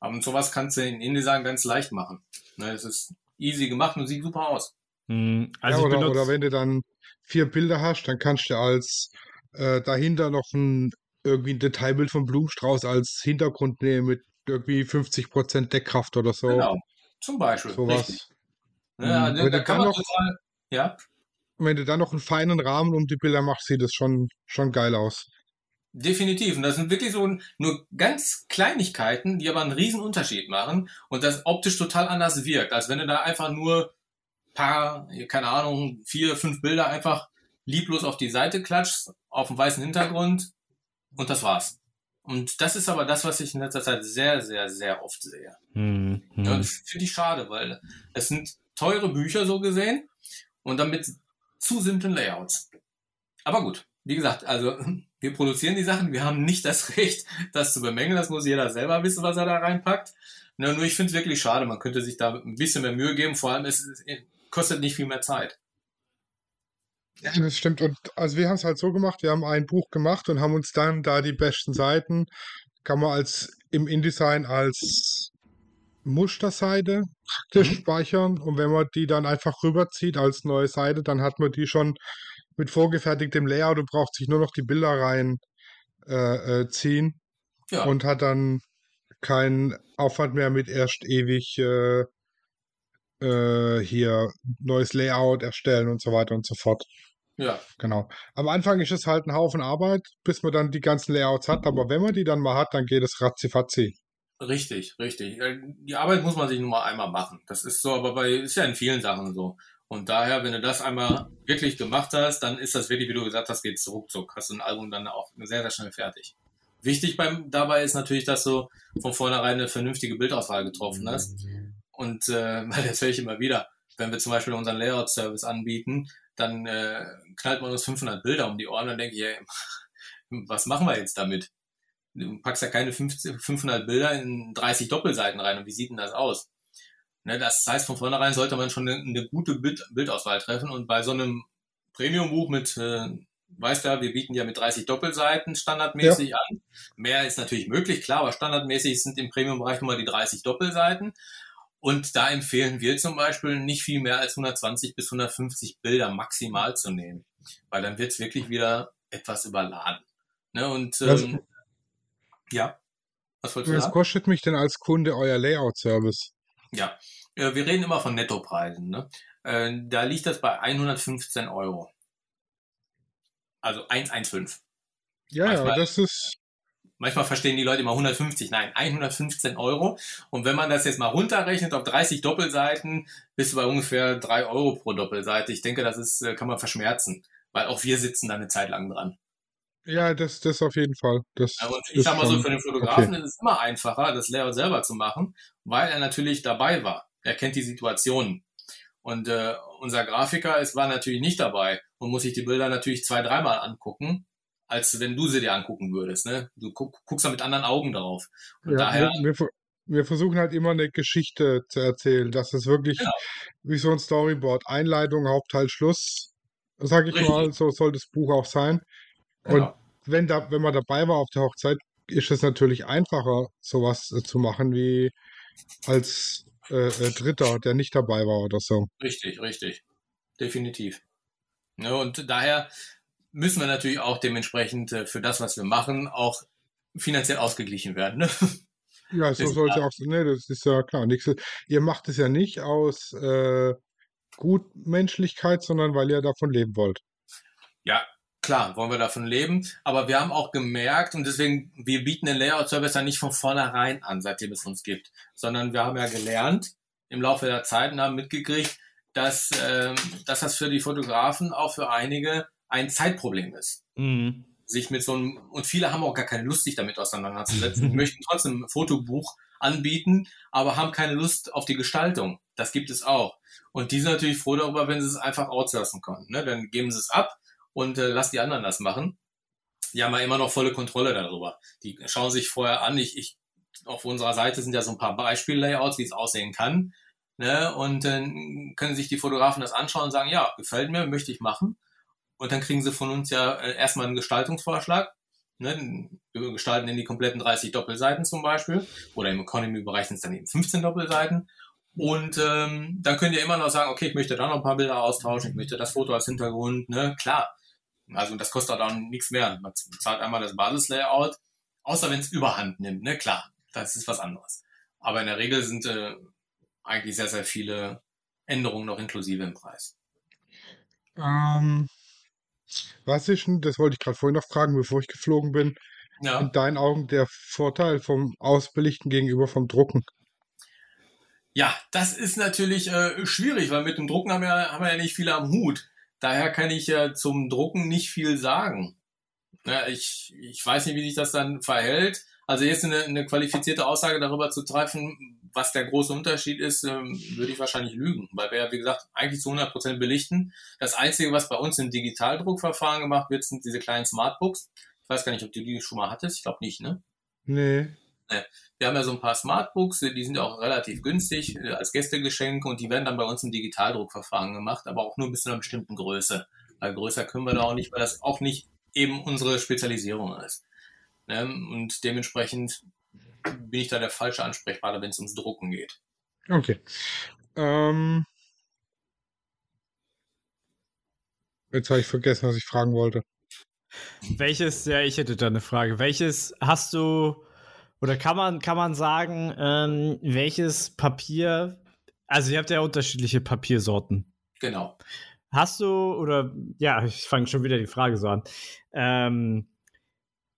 Aber sowas kannst du in InDesign ganz leicht machen. Ne, es ist easy gemacht und sieht super aus. Hm, also ja, oder, oder, wenn du dann vier Bilder hast, dann kannst du als äh, dahinter noch ein irgendwie ein Detailbild vom Blumenstrauß als Hintergrund nehmen mit irgendwie 50% Deckkraft oder so. Genau, zum Beispiel. Sowas. Ja, da, da kann man noch, total, ja. Und wenn du dann noch einen feinen Rahmen um die Bilder machst, sieht es schon, schon geil aus. Definitiv. Und das sind wirklich so nur ganz Kleinigkeiten, die aber einen riesen Unterschied machen und das optisch total anders wirkt, als wenn du da einfach nur paar, keine Ahnung, vier, fünf Bilder einfach lieblos auf die Seite klatscht, auf dem weißen Hintergrund und das war's. Und das ist aber das, was ich in letzter Zeit sehr, sehr, sehr oft sehe. Hm, hm. Ja, das finde ich schade, weil es sind teure Bücher so gesehen und damit zu simplen Layouts. Aber gut, wie gesagt, also wir produzieren die Sachen, wir haben nicht das Recht, das zu bemängeln, das muss jeder selber wissen, was er da reinpackt. Nur, nur ich finde es wirklich schade, man könnte sich da ein bisschen mehr Mühe geben, vor allem es, es kostet nicht viel mehr Zeit. Ja, das stimmt. Und also wir haben es halt so gemacht, wir haben ein Buch gemacht und haben uns dann da die besten Seiten, kann man als im InDesign als Musterseite praktisch mhm. speichern und wenn man die dann einfach rüberzieht als neue Seite, dann hat man die schon mit vorgefertigtem Layout und braucht sich nur noch die Bilder rein äh, äh, ziehen ja. und hat dann keinen Aufwand mehr mit erst ewig äh, äh, hier neues Layout erstellen und so weiter und so fort. Ja. Genau. Am Anfang ist es halt ein Haufen Arbeit, bis man dann die ganzen Layouts hat, aber wenn man die dann mal hat, dann geht es ratzifatzi. Richtig, richtig. Äh, die Arbeit muss man sich nur mal einmal machen. Das ist so, aber bei, ist ja in vielen Sachen so. Und daher, wenn du das einmal wirklich gemacht hast, dann ist das wirklich, wie du gesagt hast, geht's ruckzuck. Hast du ein Album dann auch sehr, sehr schnell fertig. Wichtig beim, dabei ist natürlich, dass du von vornherein eine vernünftige Bildauswahl getroffen hast. Und äh, das höre ich immer wieder. Wenn wir zum Beispiel unseren Layout-Service anbieten, dann äh, knallt man uns 500 Bilder um die Ohren und denke ich, ey, was machen wir jetzt damit? Du packst ja keine 50, 500 Bilder in 30 Doppelseiten rein. Und wie sieht denn das aus? Ne, das heißt, von vornherein sollte man schon eine, eine gute Bild, Bildauswahl treffen. Und bei so einem Premium-Buch mit, äh, weißt du, wir bieten ja mit 30 Doppelseiten standardmäßig ja. an. Mehr ist natürlich möglich, klar, aber standardmäßig sind im Premium-Bereich nur mal die 30 Doppelseiten. Und da empfehlen wir zum Beispiel nicht viel mehr als 120 bis 150 Bilder maximal zu nehmen, weil dann wird es wirklich wieder etwas überladen. Ne? Und ähm, ja. Was wolltest Was kostet mich denn als Kunde euer Layout-Service? Ja, äh, wir reden immer von Nettopreisen. Ne? Äh, da liegt das bei 115 Euro. Also 115. Ja, manchmal, ja, das ist. Manchmal verstehen die Leute immer 150. Nein, 115 Euro. Und wenn man das jetzt mal runterrechnet auf 30 Doppelseiten, bist du bei ungefähr 3 Euro pro Doppelseite. Ich denke, das ist, äh, kann man verschmerzen. Weil auch wir sitzen da eine Zeit lang dran. Ja, das, das auf jeden Fall. Das, ja, und ich sag mal so, für den Fotografen okay. ist es immer einfacher, das Layout selber zu machen, weil er natürlich dabei war. Er kennt die Situationen. Und äh, unser Grafiker ist, war natürlich nicht dabei und muss sich die Bilder natürlich zwei, dreimal angucken, als wenn du sie dir angucken würdest. Ne? Du guck, guckst da mit anderen Augen drauf. Und ja, daher, wir, wir, versuchen halt immer eine Geschichte zu erzählen, dass es wirklich genau. wie so ein Storyboard, Einleitung, Hauptteil, Schluss, sag ich Richtig. mal, so soll das Buch auch sein. Und ja. wenn, da, wenn man dabei war auf der Hochzeit, ist es natürlich einfacher, sowas äh, zu machen, wie als äh, äh, Dritter, der nicht dabei war oder so. Richtig, richtig. Definitiv. Ne, und daher müssen wir natürlich auch dementsprechend äh, für das, was wir machen, auch finanziell ausgeglichen werden. Ne? Ja, so Ist soll es klar. ja auch sein. Ne, das ist ja klar. Nix, ihr macht es ja nicht aus äh, Gutmenschlichkeit, sondern weil ihr davon leben wollt. Ja, klar, wollen wir davon leben. Aber wir haben auch gemerkt, und deswegen, wir bieten den Layout-Service ja nicht von vornherein an, seitdem es uns gibt, sondern wir haben ja gelernt im Laufe der Zeit und haben mitgekriegt, dass, ähm, dass das für die Fotografen auch für einige ein Zeitproblem ist. Mhm. Sich mit so einem, und viele haben auch gar keine Lust, sich damit auseinanderzusetzen, möchten trotzdem ein Fotobuch anbieten, aber haben keine Lust auf die Gestaltung. Das gibt es auch. Und die sind natürlich froh darüber, wenn sie es einfach outsourcen können. Ne? Dann geben sie es ab und äh, lass die anderen das machen. Die haben ja immer noch volle Kontrolle darüber. Die schauen sich vorher an. Ich, ich, auf unserer Seite sind ja so ein paar Beispiellayouts, wie es aussehen kann. Ne? Und dann können sich die Fotografen das anschauen und sagen, ja, gefällt mir, möchte ich machen. Und dann kriegen sie von uns ja äh, erstmal einen Gestaltungsvorschlag. Ne? Wir gestalten in die kompletten 30 Doppelseiten zum Beispiel. Oder im Economy-Bereich sind es dann eben 15 Doppelseiten. Und ähm, dann könnt ihr immer noch sagen, okay, ich möchte da noch ein paar Bilder austauschen, ich möchte das Foto als Hintergrund, ne, klar. Also das kostet dann nichts mehr. Man zahlt einmal das Basislayout, außer wenn es überhand nimmt, ne, klar, das ist was anderes. Aber in der Regel sind äh, eigentlich sehr, sehr viele Änderungen noch inklusive im Preis. Ähm, was ist denn, das wollte ich gerade vorhin noch fragen, bevor ich geflogen bin, Ja. in deinen Augen der Vorteil vom Ausbelichten gegenüber vom Drucken? Ja, das ist natürlich äh, schwierig, weil mit dem Drucken haben wir, haben wir ja nicht viele am Hut. Daher kann ich ja zum Drucken nicht viel sagen. Ja, ich, ich weiß nicht, wie sich das dann verhält. Also jetzt eine, eine qualifizierte Aussage darüber zu treffen, was der große Unterschied ist, ähm, würde ich wahrscheinlich lügen, weil wir ja, wie gesagt, eigentlich zu 100% belichten. Das Einzige, was bei uns im Digitaldruckverfahren gemacht wird, sind diese kleinen Smartbooks. Ich weiß gar nicht, ob du die schon mal hattest. Ich glaube nicht, ne? Nee. Wir haben ja so ein paar Smartbooks, die sind ja auch relativ günstig äh, als Gästegeschenk und die werden dann bei uns im Digitaldruckverfahren gemacht, aber auch nur bis zu einer bestimmten Größe. Weil größer können wir da auch nicht, weil das auch nicht eben unsere Spezialisierung ist. Ne? Und dementsprechend bin ich da der falsche Ansprechpartner, wenn es ums Drucken geht. Okay. Ähm, jetzt habe ich vergessen, was ich fragen wollte. Welches, ja, ich hätte da eine Frage. Welches hast du, oder kann man, kann man sagen, ähm, welches Papier, also ihr habt ja unterschiedliche Papiersorten. Genau. Hast du, oder ja, ich fange schon wieder die Frage so an. Ähm,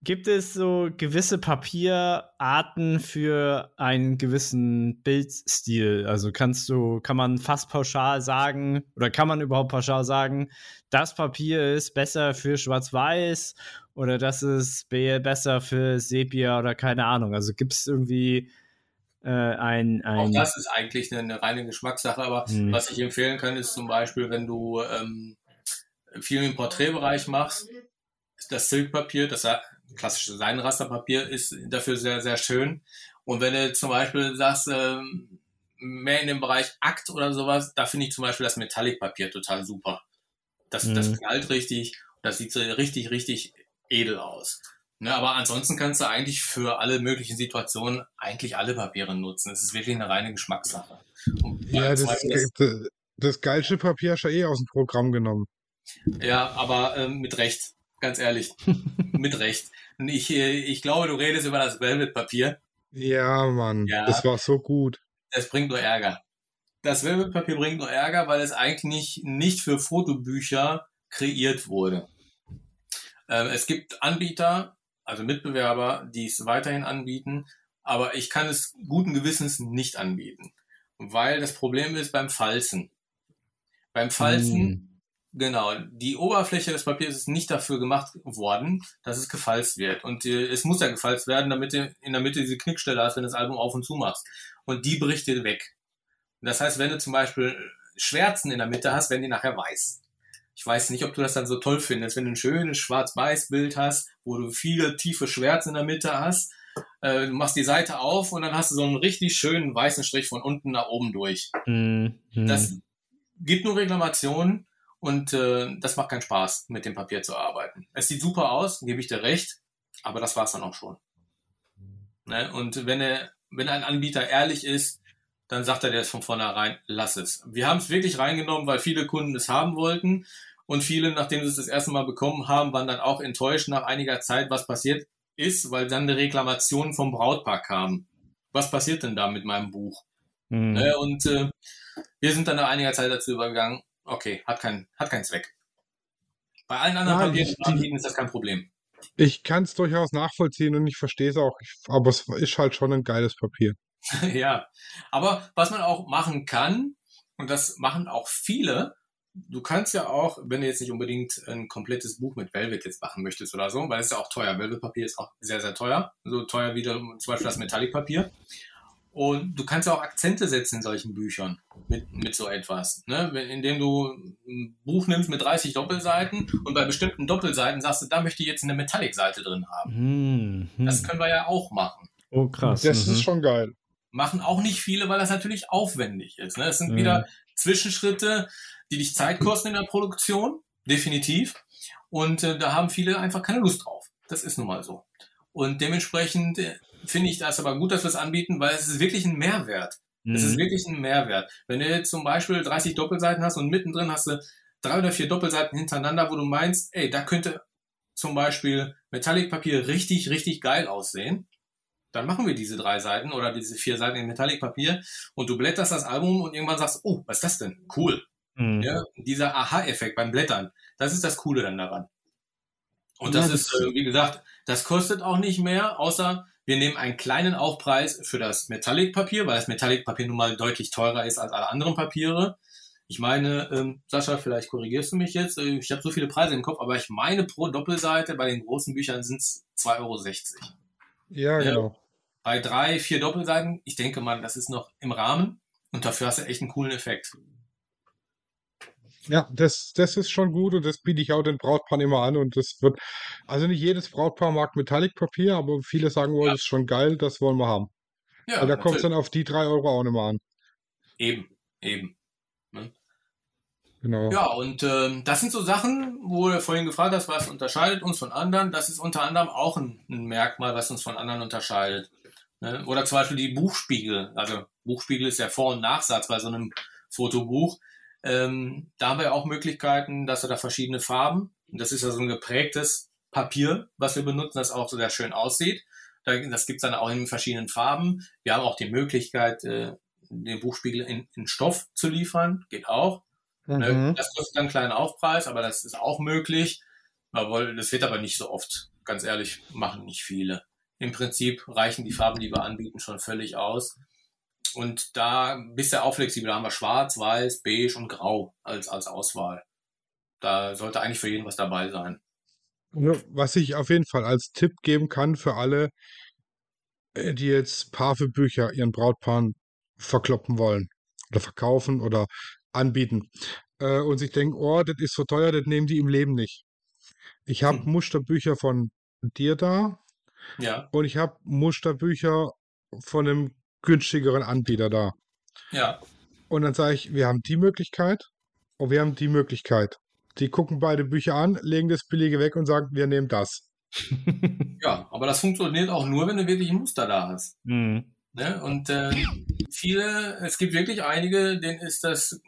gibt es so gewisse Papierarten für einen gewissen Bildstil? Also kannst du, kann man fast pauschal sagen, oder kann man überhaupt pauschal sagen, das Papier ist besser für Schwarz-Weiß oder das ist be- besser für Sepia oder keine Ahnung. Also gibt es irgendwie äh, ein, Auch ein das ist eigentlich eine, eine reine Geschmackssache, aber Hm. was ich empfehlen kann, ist zum Beispiel, wenn du ähm, viel im Porträtbereich machst, das Silkpapier, das klassische Seidenrasterpapier, ist dafür sehr, sehr schön. Und wenn du zum Beispiel sagst, ähm, mehr in dem Bereich Akt oder sowas, da finde ich zum Beispiel das Metallicpapier total super. Das, das Mhm. knallt richtig, das sieht so richtig, richtig edel aus. Ne, aber ansonsten kannst du eigentlich für alle möglichen Situationen eigentlich alle Papiere nutzen. Es ist wirklich eine reine Geschmackssache. Ja, das, das, das geilste Papier hast du ja eh aus dem Programm genommen. ja, aber ähm, mit Recht, ganz ehrlich, mit Recht. Ich, äh, ich glaube, du redest über das Velvet-Papier. Ja, Mann, Ja. das war so gut. Das bringt nur Ärger. Das Velvet-Papier bringt nur Ärger, weil es eigentlich nicht für Fotobücher kreiert wurde. Ähm, es gibt Anbieter, also Mitbewerber, die es weiterhin anbieten, aber ich kann es guten Gewissens nicht anbieten, weil das Problem ist beim Falzen. Beim Falzen Hm. Genau, die Oberfläche des Papiers ist nicht dafür gemacht worden, dass es gefalzt wird. Und äh, es muss ja gefalzt werden, damit du in der Mitte diese Knickstelle hast, wenn du das Album auf und zu machst. Und die bricht dir weg. Und das heißt, wenn du zum Beispiel Schwärzen in der Mitte hast, werden die nachher weiß. Ich weiß nicht, ob du das dann so toll findest, wenn du ein schönes Schwarz-Weiß-Bild hast, wo du viele tiefe Schwärze in der Mitte hast. Äh, du machst die Seite auf und dann hast du so einen richtig schönen weißen Strich von unten nach oben durch. Hm, hm. Das gibt nur Reklamationen und äh, das macht keinen Spaß, mit dem Papier zu arbeiten. Es sieht super aus, gebe ich dir recht, aber das war's dann auch schon. Ne? Und wenn er, wenn ein Anbieter ehrlich ist, dann sagt er dir das von vornherein, lass es. Wir haben es wirklich reingenommen, weil viele Kunden es haben wollten Und viele, nachdem sie es das erste Mal bekommen haben, waren dann auch enttäuscht nach einiger Zeit, was passiert ist, weil dann eine Reklamation vom Brautpaar kam. Was passiert denn da mit meinem Buch? Mhm. Ne, und äh, wir sind dann nach einiger Zeit dazu übergegangen, okay, hat, kein, hat keinen Zweck. Bei allen anderen die anbieten, ist das kein Problem. Ich kann es durchaus nachvollziehen und ich verstehe es auch, ich, aber es ist halt schon ein geiles Papier. ja. Aber was man auch machen kann, und das machen auch viele, du kannst ja auch, wenn du jetzt nicht unbedingt ein komplettes Buch mit Velvet jetzt machen möchtest oder so, weil es ist ja auch teuer. Velvet-Papier ist auch sehr, sehr teuer. So teuer wie zum Beispiel das Metallic-Papier. Und du kannst ja auch Akzente setzen in solchen Büchern mit, mit so etwas. Ne? Wenn- Indem du ein Buch nimmst mit 30 Doppelseiten und bei bestimmten Doppelseiten sagst du, da möchte ich jetzt eine Metallic-Seite drin haben. Mhm. Das können wir ja auch machen. Oh, krass. das mhm. ist schon geil. Machen auch nicht viele, weil das natürlich aufwendig ist. Ne? Es sind Mhm. wieder Zwischenschritte, die dich Zeit kosten in der Produktion, definitiv. Und äh, da haben viele einfach keine Lust drauf. Das ist nun mal so. Und dementsprechend äh, finde ich das aber gut, dass wir es anbieten, weil es ist wirklich ein Mehrwert. Es ist Mhm. wirklich ein Mehrwert. Wenn du jetzt zum Beispiel 30 Doppelseiten hast und mittendrin hast du drei oder vier Doppelseiten hintereinander, wo du meinst, ey, da könnte zum Beispiel Metallic-Papier richtig, richtig geil aussehen, dann machen wir diese drei Seiten oder diese vier Seiten in Metallic-Papier und du blätterst das Album und irgendwann sagst, oh, was ist das denn? Cool. Mhm. Ja, dieser Aha-Effekt beim Blättern, das ist das Coole dann daran. Und Ja, das das- ist, äh, wie gesagt, das kostet auch nicht mehr, außer wir nehmen einen kleinen Aufpreis für das Metallic-Papier, weil das Metallic-Papier nun mal deutlich teurer ist als alle anderen Papiere. Ich meine, ähm, Sascha, vielleicht korrigierst du mich jetzt, äh, ich habe so viele Preise im Kopf, aber ich meine, pro Doppelseite bei den großen Büchern sind es 2,60 Euro. Ja, Ja. genau. Bei drei, vier Doppelseiten, ich denke mal, das ist noch im Rahmen und dafür hast du echt einen coolen Effekt. Ja, das, das ist schon gut und das biete ich auch den Brautpaaren immer an und das wird, also nicht jedes Brautpaar mag Metallic-Papier, aber viele sagen, oh, Ja. das ist schon geil, das wollen wir haben. Ja, Weil da kommt es dann auf die drei Euro auch nicht mehr an. eben, eben. Genau. Ja, und ähm, das sind so Sachen, wo du vorhin gefragt hast, was unterscheidet uns von anderen. Das ist unter anderem auch ein, ein Merkmal, was uns von anderen unterscheidet. Ne? Oder zum Beispiel die Buchspiegel. Also Buchspiegel ist ja Vor- und Nachsatz bei so einem Fotobuch. Ähm, da haben wir auch Möglichkeiten, dass wir da verschiedene Farben, und das ist ja so ein geprägtes Papier, was wir benutzen, das auch so sehr schön aussieht. Da, das gibt's dann auch in verschiedenen Farben. Wir haben auch die Möglichkeit, äh, den Buchspiegel in, in Stoff zu liefern, geht auch. Ne, Mhm. Das kostet dann einen kleinen Aufpreis, aber das ist auch möglich. Das wird aber nicht so oft. Ganz ehrlich, machen nicht viele. Im Prinzip reichen die Farben, die wir anbieten, schon völlig aus. Und da bist du auch flexibel. Da haben wir schwarz, weiß, beige und grau als, als Auswahl. Da sollte eigentlich für jeden was dabei sein. Was ich auf jeden Fall als Tipp geben kann für alle, äh, die jetzt Parfüm-Bücher ihren Brautpaaren verkloppen wollen oder verkaufen oder anbieten äh, und sich denken, oh, das ist so teuer, das nehmen die im Leben nicht. Ich habe Hm. Musterbücher von dir da Ja, und ich habe Musterbücher von einem günstigeren Anbieter da. ja, Und dann sage ich, wir haben die Möglichkeit und wir haben die Möglichkeit. Die gucken beide Bücher an, legen das Billige weg und sagen, wir nehmen das. ja. Aber das funktioniert auch nur, wenn du wirklich ein Muster da hast. Mhm. Ne? Und äh, viele, es gibt wirklich einige, denen ist das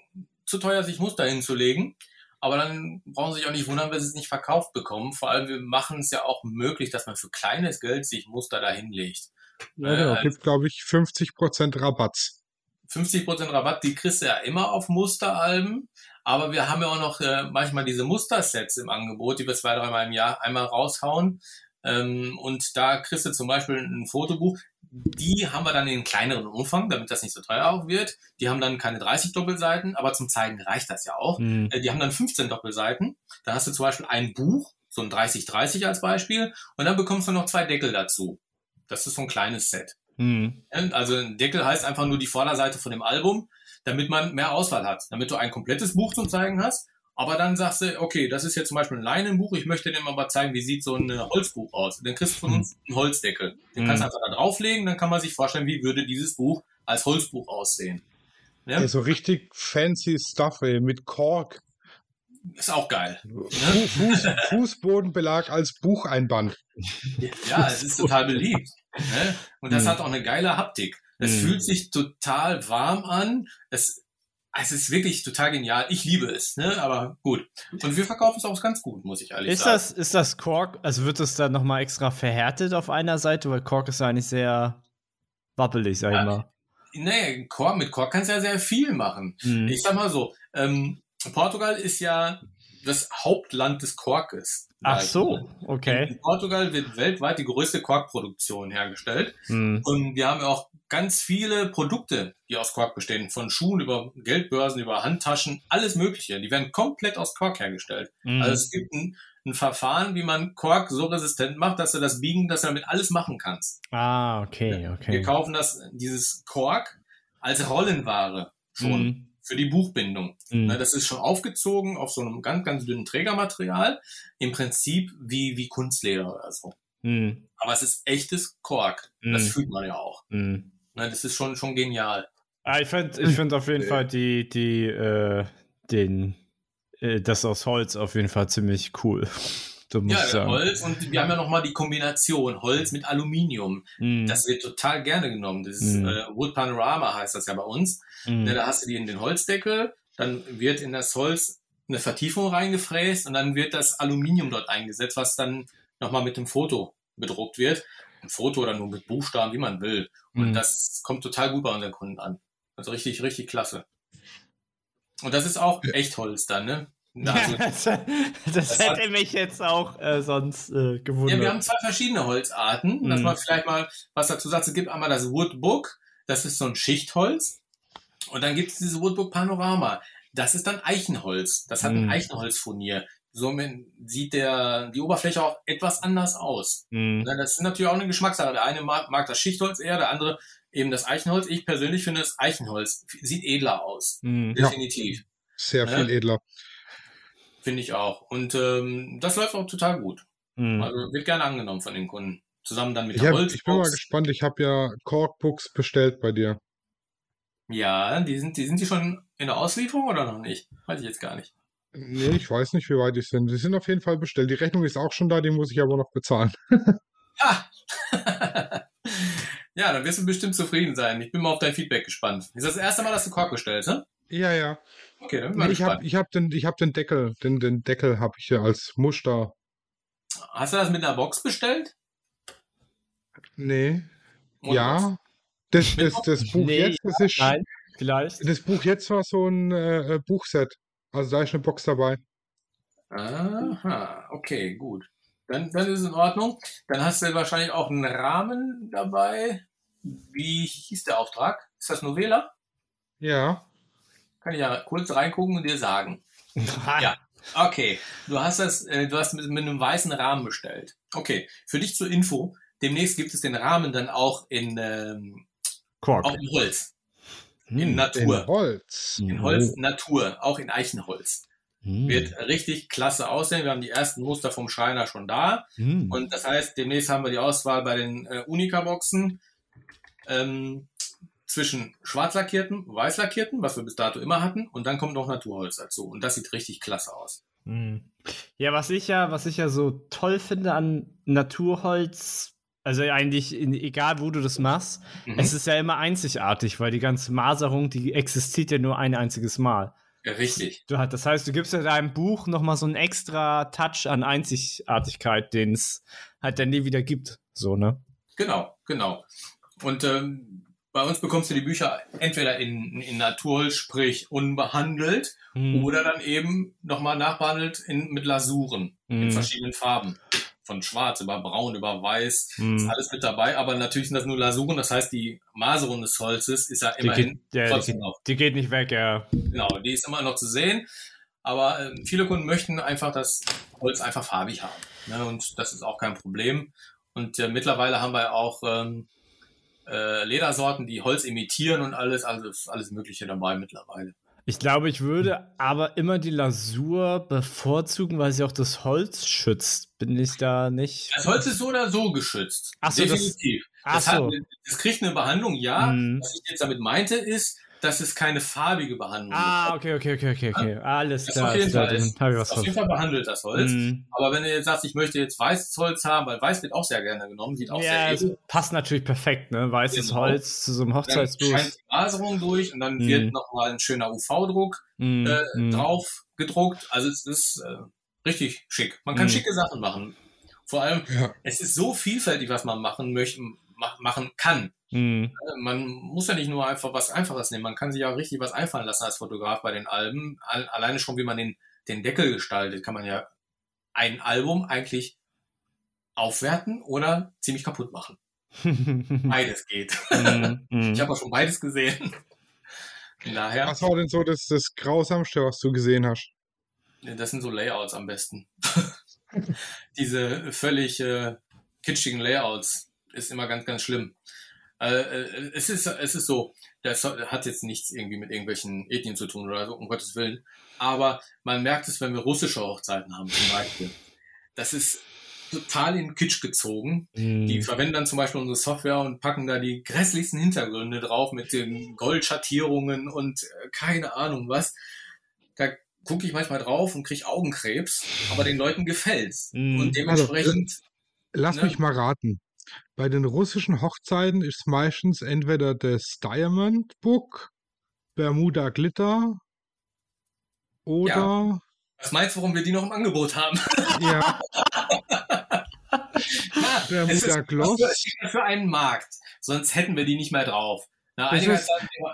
zu teuer, sich Muster hinzulegen. Aber dann brauchen sie sich auch nicht wundern, wenn sie es nicht verkauft bekommen. Vor allem, wir machen es ja auch möglich, dass man für kleines Geld sich Muster da hinlegt. Ja, genau. Äh, Gibt, glaube ich, 50% Rabatt. 50% Rabatt, die kriegst du ja immer auf Musteralben. Aber wir haben ja auch noch äh, manchmal diese Mustersets im Angebot, die wir zwei, dreimal im Jahr einmal raushauen. Ähm, und da kriegst du zum Beispiel ein Fotobuch. Die haben wir dann in kleineren Umfang, damit das nicht so teuer auch wird. Die haben dann keine 30 Doppelseiten, aber zum Zeigen reicht das ja auch. Mhm. Äh, Die haben dann 15 Doppelseiten. Da hast du zum Beispiel ein Buch, so ein 30-30 als Beispiel. Und dann bekommst du noch zwei Deckel dazu. Das ist so ein kleines Set. Mhm. Also ein Deckel heißt einfach nur die Vorderseite von dem Album, damit man mehr Auswahl hat, damit du ein komplettes Buch zum Zeigen hast. Aber dann sagst du, okay, das ist jetzt zum Beispiel ein Leinenbuch, ich möchte dir mal mal zeigen, wie sieht so ein äh, Holzbuch aus. Dann kriegst du von uns einen Holzdeckel. Den kannst du einfach da drauflegen, dann kann man sich vorstellen, wie würde dieses Buch als Holzbuch aussehen. Ja, Ja, so richtig fancy Stuff, ey, mit Kork. ist auch geil. Fu Fuß Fußbodenbelag als Bucheinband. Ja, es ist total beliebt. Ne? Und das Mhm. hat auch eine geile Haptik. Es fühlt sich total warm an. Es es ist wirklich total genial. Ich liebe es, ne? Aber gut. Und wir verkaufen es auch ganz gut, muss ich ehrlich Ist sagen. das, ist das Kork, also wird das dann nochmal extra verhärtet auf einer Seite, weil Kork ist ja eigentlich sehr wappelig, sag ich Ja. mal. Nee, Kork, mit Kork kannst du ja sehr viel machen. Mhm. Ich sag mal so, ähm, Portugal ist ja das Hauptland des Korkes. Ach so, okay. In Portugal wird weltweit die größte Korkproduktion hergestellt. Mhm. Und wir haben ja auch ganz viele Produkte, die aus Kork bestehen. Von Schuhen über Geldbörsen, über Handtaschen, alles Mögliche. Die werden komplett aus Kork hergestellt. Mhm. Also es gibt ein, ein Verfahren, wie man Kork so resistent macht, dass du das biegen, dass du damit alles machen kannst. ah, okay, Wir okay. kaufen das, dieses Kork als Rollenware schon Mhm. Für die Buchbindung. Mhm. Ne, Das ist schon aufgezogen auf so einem ganz, ganz dünnen Trägermaterial. Im Prinzip wie, wie Kunstleder oder so. Mhm. Aber es ist echtes Kork. Das Mhm. fühlt man ja auch. Mhm. Ne, Das ist schon, schon genial. Ah, ich finde ich find auf jeden Fall die, die, äh, den, äh, das aus Holz auf jeden Fall ziemlich cool. Du musst Ja, sagen. Holz und wir haben ja nochmal die Kombination Holz mit Aluminium. Mhm. Das wird total gerne genommen. Das ist Mhm. äh, Wood Panorama heißt das ja bei uns. Ne, Da hast du die in den Holzdeckel, dann wird in das Holz eine Vertiefung reingefräst und dann wird das Aluminium dort eingesetzt, was dann nochmal mit dem Foto bedruckt wird. Ein Foto oder nur mit Buchstaben, wie man will. Und Mhm. das kommt total gut bei unseren Kunden an. Also richtig, richtig klasse. Und das ist auch Echtholz dann, ne? Na, Also, das das hätte mich jetzt auch äh, sonst äh, gewundert. Ja, wir haben zwei verschiedene Holzarten. Dass Mhm. man vielleicht mal was dazu sagt. Es gibt einmal das Woodbook, das ist so ein Schichtholz. Und dann gibt es dieses Woodbook Panorama. Das ist dann Eichenholz. Das hat ein Mhm. Eichenholzfurnier. Somit sieht der, die Oberfläche auch etwas anders aus. Mhm. Na, Das ist natürlich auch eine Geschmackssache. Der eine mag, mag das Schichtholz eher, der andere eben das Eichenholz. Ich persönlich finde das Eichenholz sieht edler aus. Mhm. Ja. Definitiv. Sehr Ja. viel edler. Finde ich auch. Und ähm, das läuft auch total gut. Mhm. Also wird gerne angenommen von den Kunden. Zusammen dann mit Ich, der hab, Holzbox. ich bin mal gespannt. Ich habe ja Corkbooks bestellt bei dir. Ja, die sind, die sind die schon in der Auslieferung oder noch nicht? Weiß ich jetzt gar nicht. Nee, ich weiß nicht, wie weit die sind. Die sind auf jeden Fall bestellt. Die Rechnung ist auch schon da, die muss ich aber noch bezahlen. Ha! ja, dann wirst du bestimmt zufrieden sein. Ich bin mal auf dein Feedback gespannt. Ist das, das erste Mal, dass du Kork bestellst, ne? Ja, ja. Okay, dann bin ich mal Nee, ich habe ich hab den, ich hab den Deckel. Den, den Deckel habe ich ja als Muster. Hast du das mit einer Box bestellt? Nee. Ohne ja. Das, das, das Buch Nee, jetzt, das ist. Nein, vielleicht. Das Buch jetzt war so ein äh, Buchset. Also da ist eine Box dabei. Aha, okay, gut. Dann, dann ist es in Ordnung. Dann hast du wahrscheinlich auch einen Rahmen dabei. Wie hieß der Auftrag? Ist das Novela? Ja. Kann ich ja kurz reingucken und dir sagen. Ja. Okay, du hast das, äh, du hast mit, mit einem weißen Rahmen bestellt. Okay, für dich zur Info, demnächst gibt es den Rahmen dann auch in, ähm, Kork. auch in Holz, in Hm. In Natur. Holz. In Holz, Natur, auch in Eichenholz. Hm. Wird richtig klasse aussehen. Wir haben die ersten Muster vom Schreiner schon da. Hm. Und das heißt, demnächst haben wir die Auswahl bei den äh, Unica-Boxen ähm, zwischen schwarz lackierten, weiß lackierten, was wir bis dato immer hatten, und dann kommt noch Naturholz dazu. Und das sieht richtig klasse aus. Hm. Ja, was ich ja, was ich ja so toll finde an Naturholz, also eigentlich in, egal wo du das machst, Mhm. es ist ja immer einzigartig, weil die ganze Maserung, die existiert ja nur ein einziges Mal. Ja, richtig. Du das heißt, du gibst ja deinem Buch nochmal so einen extra Touch an Einzigartigkeit, den es halt dann nie wieder gibt. So, ne? Genau, genau. Und ähm, bei uns bekommst du die Bücher entweder in, in Naturholz, sprich unbehandelt, Hm. oder dann eben nochmal nachbehandelt in, mit Lasuren in Hm. verschiedenen Farben. Von schwarz über braun über weiß. Ist Hm. alles mit dabei, aber natürlich sind das nur Lasuren. Das heißt, die Maserung des Holzes ist ja Die immerhin geht, ja, die, trotzdem geht, noch. die geht nicht weg, ja. Genau, die ist immer noch zu sehen. Aber äh, viele Kunden möchten einfach das Holz einfach farbig haben. Ne? Und das ist auch kein Problem. Und äh, mittlerweile haben wir auch ähm, äh, Ledersorten, die Holz imitieren und alles, also ist alles Mögliche dabei mittlerweile. Ich glaube, ich würde aber immer die Lasur bevorzugen, weil sie auch das Holz schützt. Bin ich da nicht? Das Holz ist so oder so geschützt. Ach so, das- Definitiv. Ach Das, so. hat, das kriegt eine Behandlung, ja. Mhm. Was ich jetzt damit meinte, ist, dass es keine farbige Behandlung Ah, okay, okay, okay, okay, okay. Alles klar. auf jeden Fall dann ist, auf jeden. Fall behandelt, das Holz. Mhm. Aber wenn du jetzt sagst, ich möchte jetzt weißes Holz haben, weil weiß wird auch sehr gerne genommen, sieht auch Ja, sehr edel. passt natürlich perfekt, ne? Weißes Genau. Holz zu so einem Dann Hochzeitsbuch. scheint die Maserung durch und dann Mhm. wird nochmal ein schöner UV-Druck Mhm, äh, mhm. drauf gedruckt. Also es ist äh, richtig schick. Man kann Mhm. schicke Sachen machen. Vor allem, Ja. es ist so vielfältig, was man machen möchte, ma machen kann. Mhm. Man muss ja nicht nur einfach was Einfaches nehmen, man kann sich auch richtig was einfallen lassen als Fotograf bei den Alben. Al- Alleine schon, wie man den, den Deckel gestaltet, kann man ja ein Album eigentlich aufwerten oder ziemlich kaputt machen. Beides geht. Mhm, mhm. Ich habe auch schon beides gesehen. Daher, Was war denn so das, das Grausamste, was du gesehen hast? das sind so Layouts am besten. Diese völlig äh, kitschigen Layouts ist immer ganz, ganz schlimm. Äh, äh, es, ist, es ist so, das hat jetzt nichts irgendwie mit irgendwelchen Ethnien zu tun oder so, um Gottes Willen. Aber man merkt es, wenn wir russische Hochzeiten haben, zum Beispiel. Das ist total in Kitsch gezogen. Die Mhm. verwenden dann zum Beispiel unsere Software und packen da die grässlichsten Hintergründe drauf mit den Goldschattierungen und äh, keine Ahnung was. Da gucke ich manchmal drauf und kriege Augenkrebs, aber den Leuten gefällt's. Mhm. Und dementsprechend, Lass Ne? mich mal raten. Bei den russischen Hochzeiten ist meistens entweder das Diamond Book, Bermuda Glitter oder was meinst du, warum wir die noch im Angebot haben? ja, Ja, Bermuda es ist Gloss. für, für einen Markt, sonst hätten wir die nicht mehr drauf. Na, einige, ist-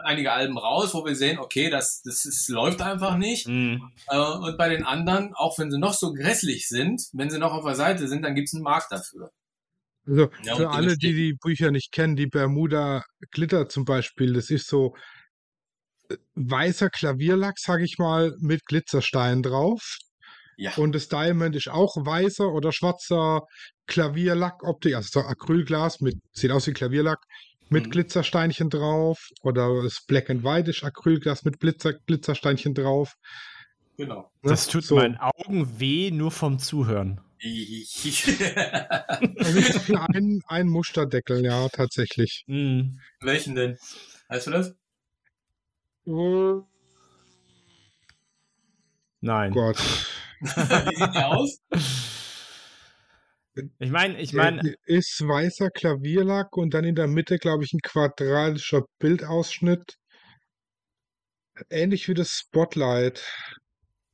einige Alben raus, wo wir sehen, okay, das, das ist, läuft einfach nicht. Mhm. Äh, und bei den anderen, auch wenn sie noch so grässlich sind, wenn sie noch auf der Seite sind, dann gibt es einen Markt dafür. Also Ja, für alle, die die Bücher nicht kennen, die Bermuda Glitter zum Beispiel, das ist so äh, weißer Klavierlack, sag ich mal, mit Glitzerstein drauf. Ja. Und das Diamond ist auch weißer oder schwarzer Klavierlack-Optik, also so Acrylglas mit, sieht aus wie Klavierlack, mit Mhm. Glitzersteinchen drauf. Oder das Black and White ist Acrylglas mit Blitzer, Glitzersteinchen drauf. Genau. Ne? Das tut so. meinen Augen weh, nur vom Zuhören. Also ich habe einen, einen Musterdeckel, ja, tatsächlich. Mhm. Welchen denn? Weißt du das? Oh Nein. Gott. Wie sieht der aus? Ich meine, ich meine, ist weißer Klavierlack und dann in der Mitte, glaube ich, ein quadratischer Bildausschnitt. Ähnlich wie das Spotlight.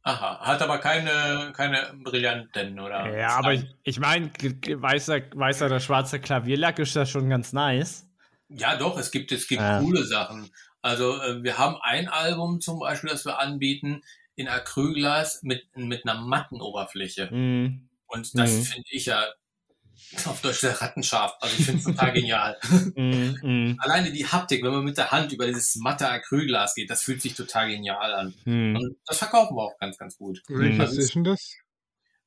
Aha, hat aber keine, keine Brillanten oder. ja, aber ich, ich meine, weißer, weißer oder schwarzer Klavierlack ist ja schon ganz nice. Ja, doch, es gibt, es gibt Ja. coole Sachen. Also, äh, wir haben ein Album zum Beispiel, das wir anbieten, in Acrylglas mit, mit einer matten Oberfläche. Mhm. Und das Mhm. finde ich ja auf Deutsch sehr rattenscharf. Also, ich finde es total genial. Mhm. Mhm. Alleine die Haptik, wenn man mit der Hand über dieses matte Acrylglas geht, das fühlt sich total genial an. Mhm. Und das verkaufen wir auch ganz, ganz gut. Welches Mhm. ist denn das?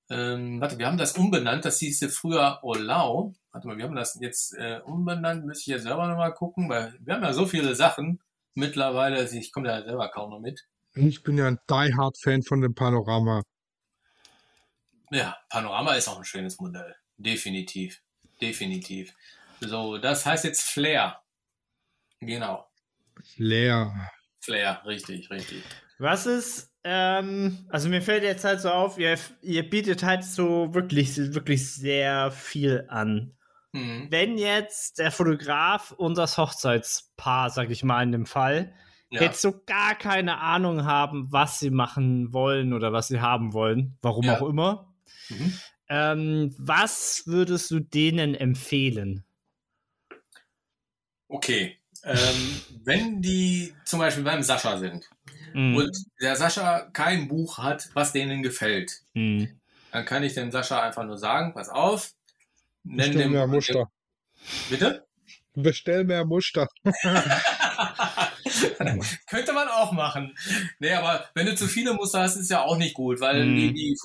Ähm, warte, wir haben das umbenannt. Das hieß früher Olau. Warte mal, wir haben das jetzt äh, umbenannt. Müsste ich jetzt selber nochmal gucken, weil wir haben ja so viele Sachen mittlerweile. also Ich komme da selber kaum noch mit. Ich bin ja ein Die-Hard-Fan von dem Panorama. Ja, Panorama ist auch ein schönes Modell. Definitiv. Definitiv. So, das heißt jetzt Flair. Genau. Leer. Flair, richtig, richtig. Was ist, ähm, also mir fällt jetzt halt so auf, ihr, ihr bietet halt so wirklich, wirklich sehr viel an. Mhm. Wenn jetzt der Fotograf und das Hochzeitspaar, sag ich mal in dem Fall, Ja. jetzt so gar keine Ahnung haben, was sie machen wollen oder was sie haben wollen, warum Ja. auch immer, Mhm. Ähm, was würdest du denen empfehlen? Okay. Ähm, wenn die zum Beispiel beim Sascha sind Mhm. und der Sascha kein Buch hat, was denen gefällt, Mhm. dann kann ich dem Sascha einfach nur sagen, pass auf, nenn Bestell dem, mehr Muster. Bitte? Bestell mehr Muster. Könnte man auch machen. Nee, aber wenn du zu viele Muster hast, ist ja auch nicht gut, weil Mhm. die, die,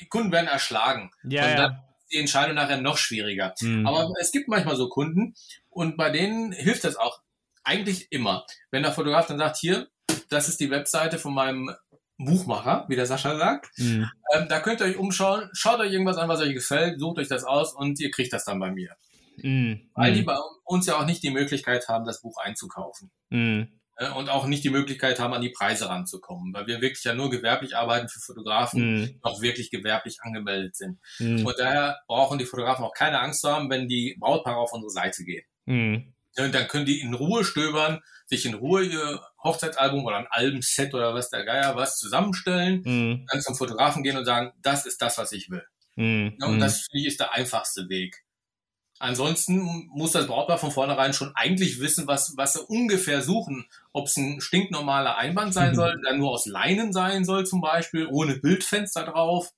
die Kunden werden erschlagen. Ja, und ja. dann ist die Entscheidung nachher noch schwieriger. Mhm. Aber es gibt manchmal so Kunden und bei denen hilft das auch eigentlich immer. Wenn der Fotograf dann sagt, hier, das ist die Webseite von meinem Buchmacher, wie der Sascha sagt, Mhm. ähm, da könnt ihr euch umschauen, schaut euch irgendwas an, was euch gefällt, sucht euch das aus und ihr kriegt das dann bei mir. Mhm. Weil die bei uns ja auch nicht die Möglichkeit haben, das Buch einzukaufen. Mhm. Äh, und auch nicht die Möglichkeit haben, an die Preise ranzukommen, weil wir wirklich ja nur gewerblich arbeiten für Fotografen, Mhm. die auch wirklich gewerblich angemeldet sind. Mhm. Und daher brauchen die Fotografen auch keine Angst zu haben, wenn die Brautpaare auf unsere Seite gehen. Mhm. Und dann können die in Ruhe stöbern, sich in Ruhe ihr Hochzeitsalbum oder ein Albenset oder was der Geier was zusammenstellen, Mhm. dann zum Fotografen gehen und sagen, das ist das, was ich will. Mhm. Ja, und das finde ich ist der einfachste Weg. Ansonsten muss das Brautpaar von vornherein schon eigentlich wissen, was, was sie ungefähr suchen. Ob es ein stinknormaler Einband sein Mhm. soll, der nur aus Leinen sein soll zum Beispiel, ohne Bildfenster drauf,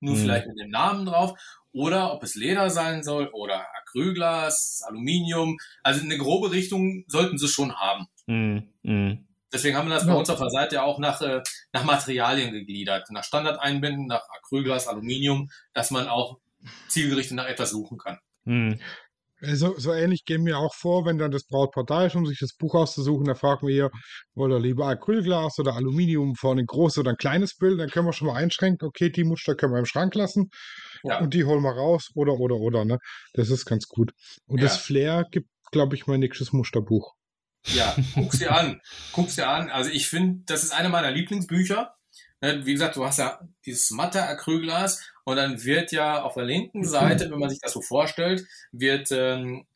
nur Mhm. vielleicht mit dem Namen drauf, oder ob es Leder sein soll oder Acrylglas, Aluminium. Also eine grobe Richtung sollten sie schon haben. Mhm. Mhm. Deswegen haben wir das bei uns auf der Seite ja auch nach, äh, nach Materialien gegliedert. Nach Standardeinbinden, nach Acrylglas, Aluminium, dass man auch zielgerichtet nach etwas suchen kann. Mhm. So, so ähnlich gehen wir auch vor, wenn dann das Brautpaar da ist, um sich das Buch auszusuchen, da fragen wir hier, wollt ihr lieber Acrylglas oder Aluminium vorne ein großes oder ein kleines Bild, dann können wir schon mal einschränken, okay, die Muster können wir im Schrank lassen Ja. und die holen wir raus oder, oder, oder, ne? Das ist ganz gut. Und das Ja. Flair gibt, glaube ich, mein nächstes Musterbuch. Ja, guck's dir an. Guck's dir an. Also ich finde, das ist eine meiner Lieblingsbücher. Ne, Wie gesagt, du hast ja dieses matte Acrylglas und dann wird ja auf der linken Seite, wenn man sich das so vorstellt, wird ähm,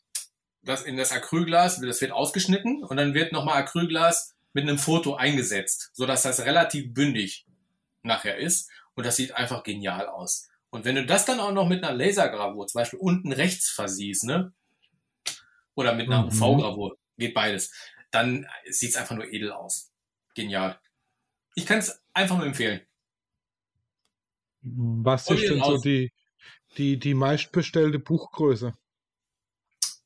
das in das Acrylglas, das wird ausgeschnitten und dann wird nochmal Acrylglas mit einem Foto eingesetzt, sodass das relativ bündig nachher ist und das sieht einfach genial aus. Und wenn du das dann auch noch mit einer Lasergravur, zum Beispiel unten rechts versiehst, ne? Oder mit einer Mhm. UV-Gravur, geht beides, dann sieht's einfach nur edel aus. Genial. Ich kann es einfach nur empfehlen. Was Hol ist denn so die, die, die meistbestellte Buchgröße?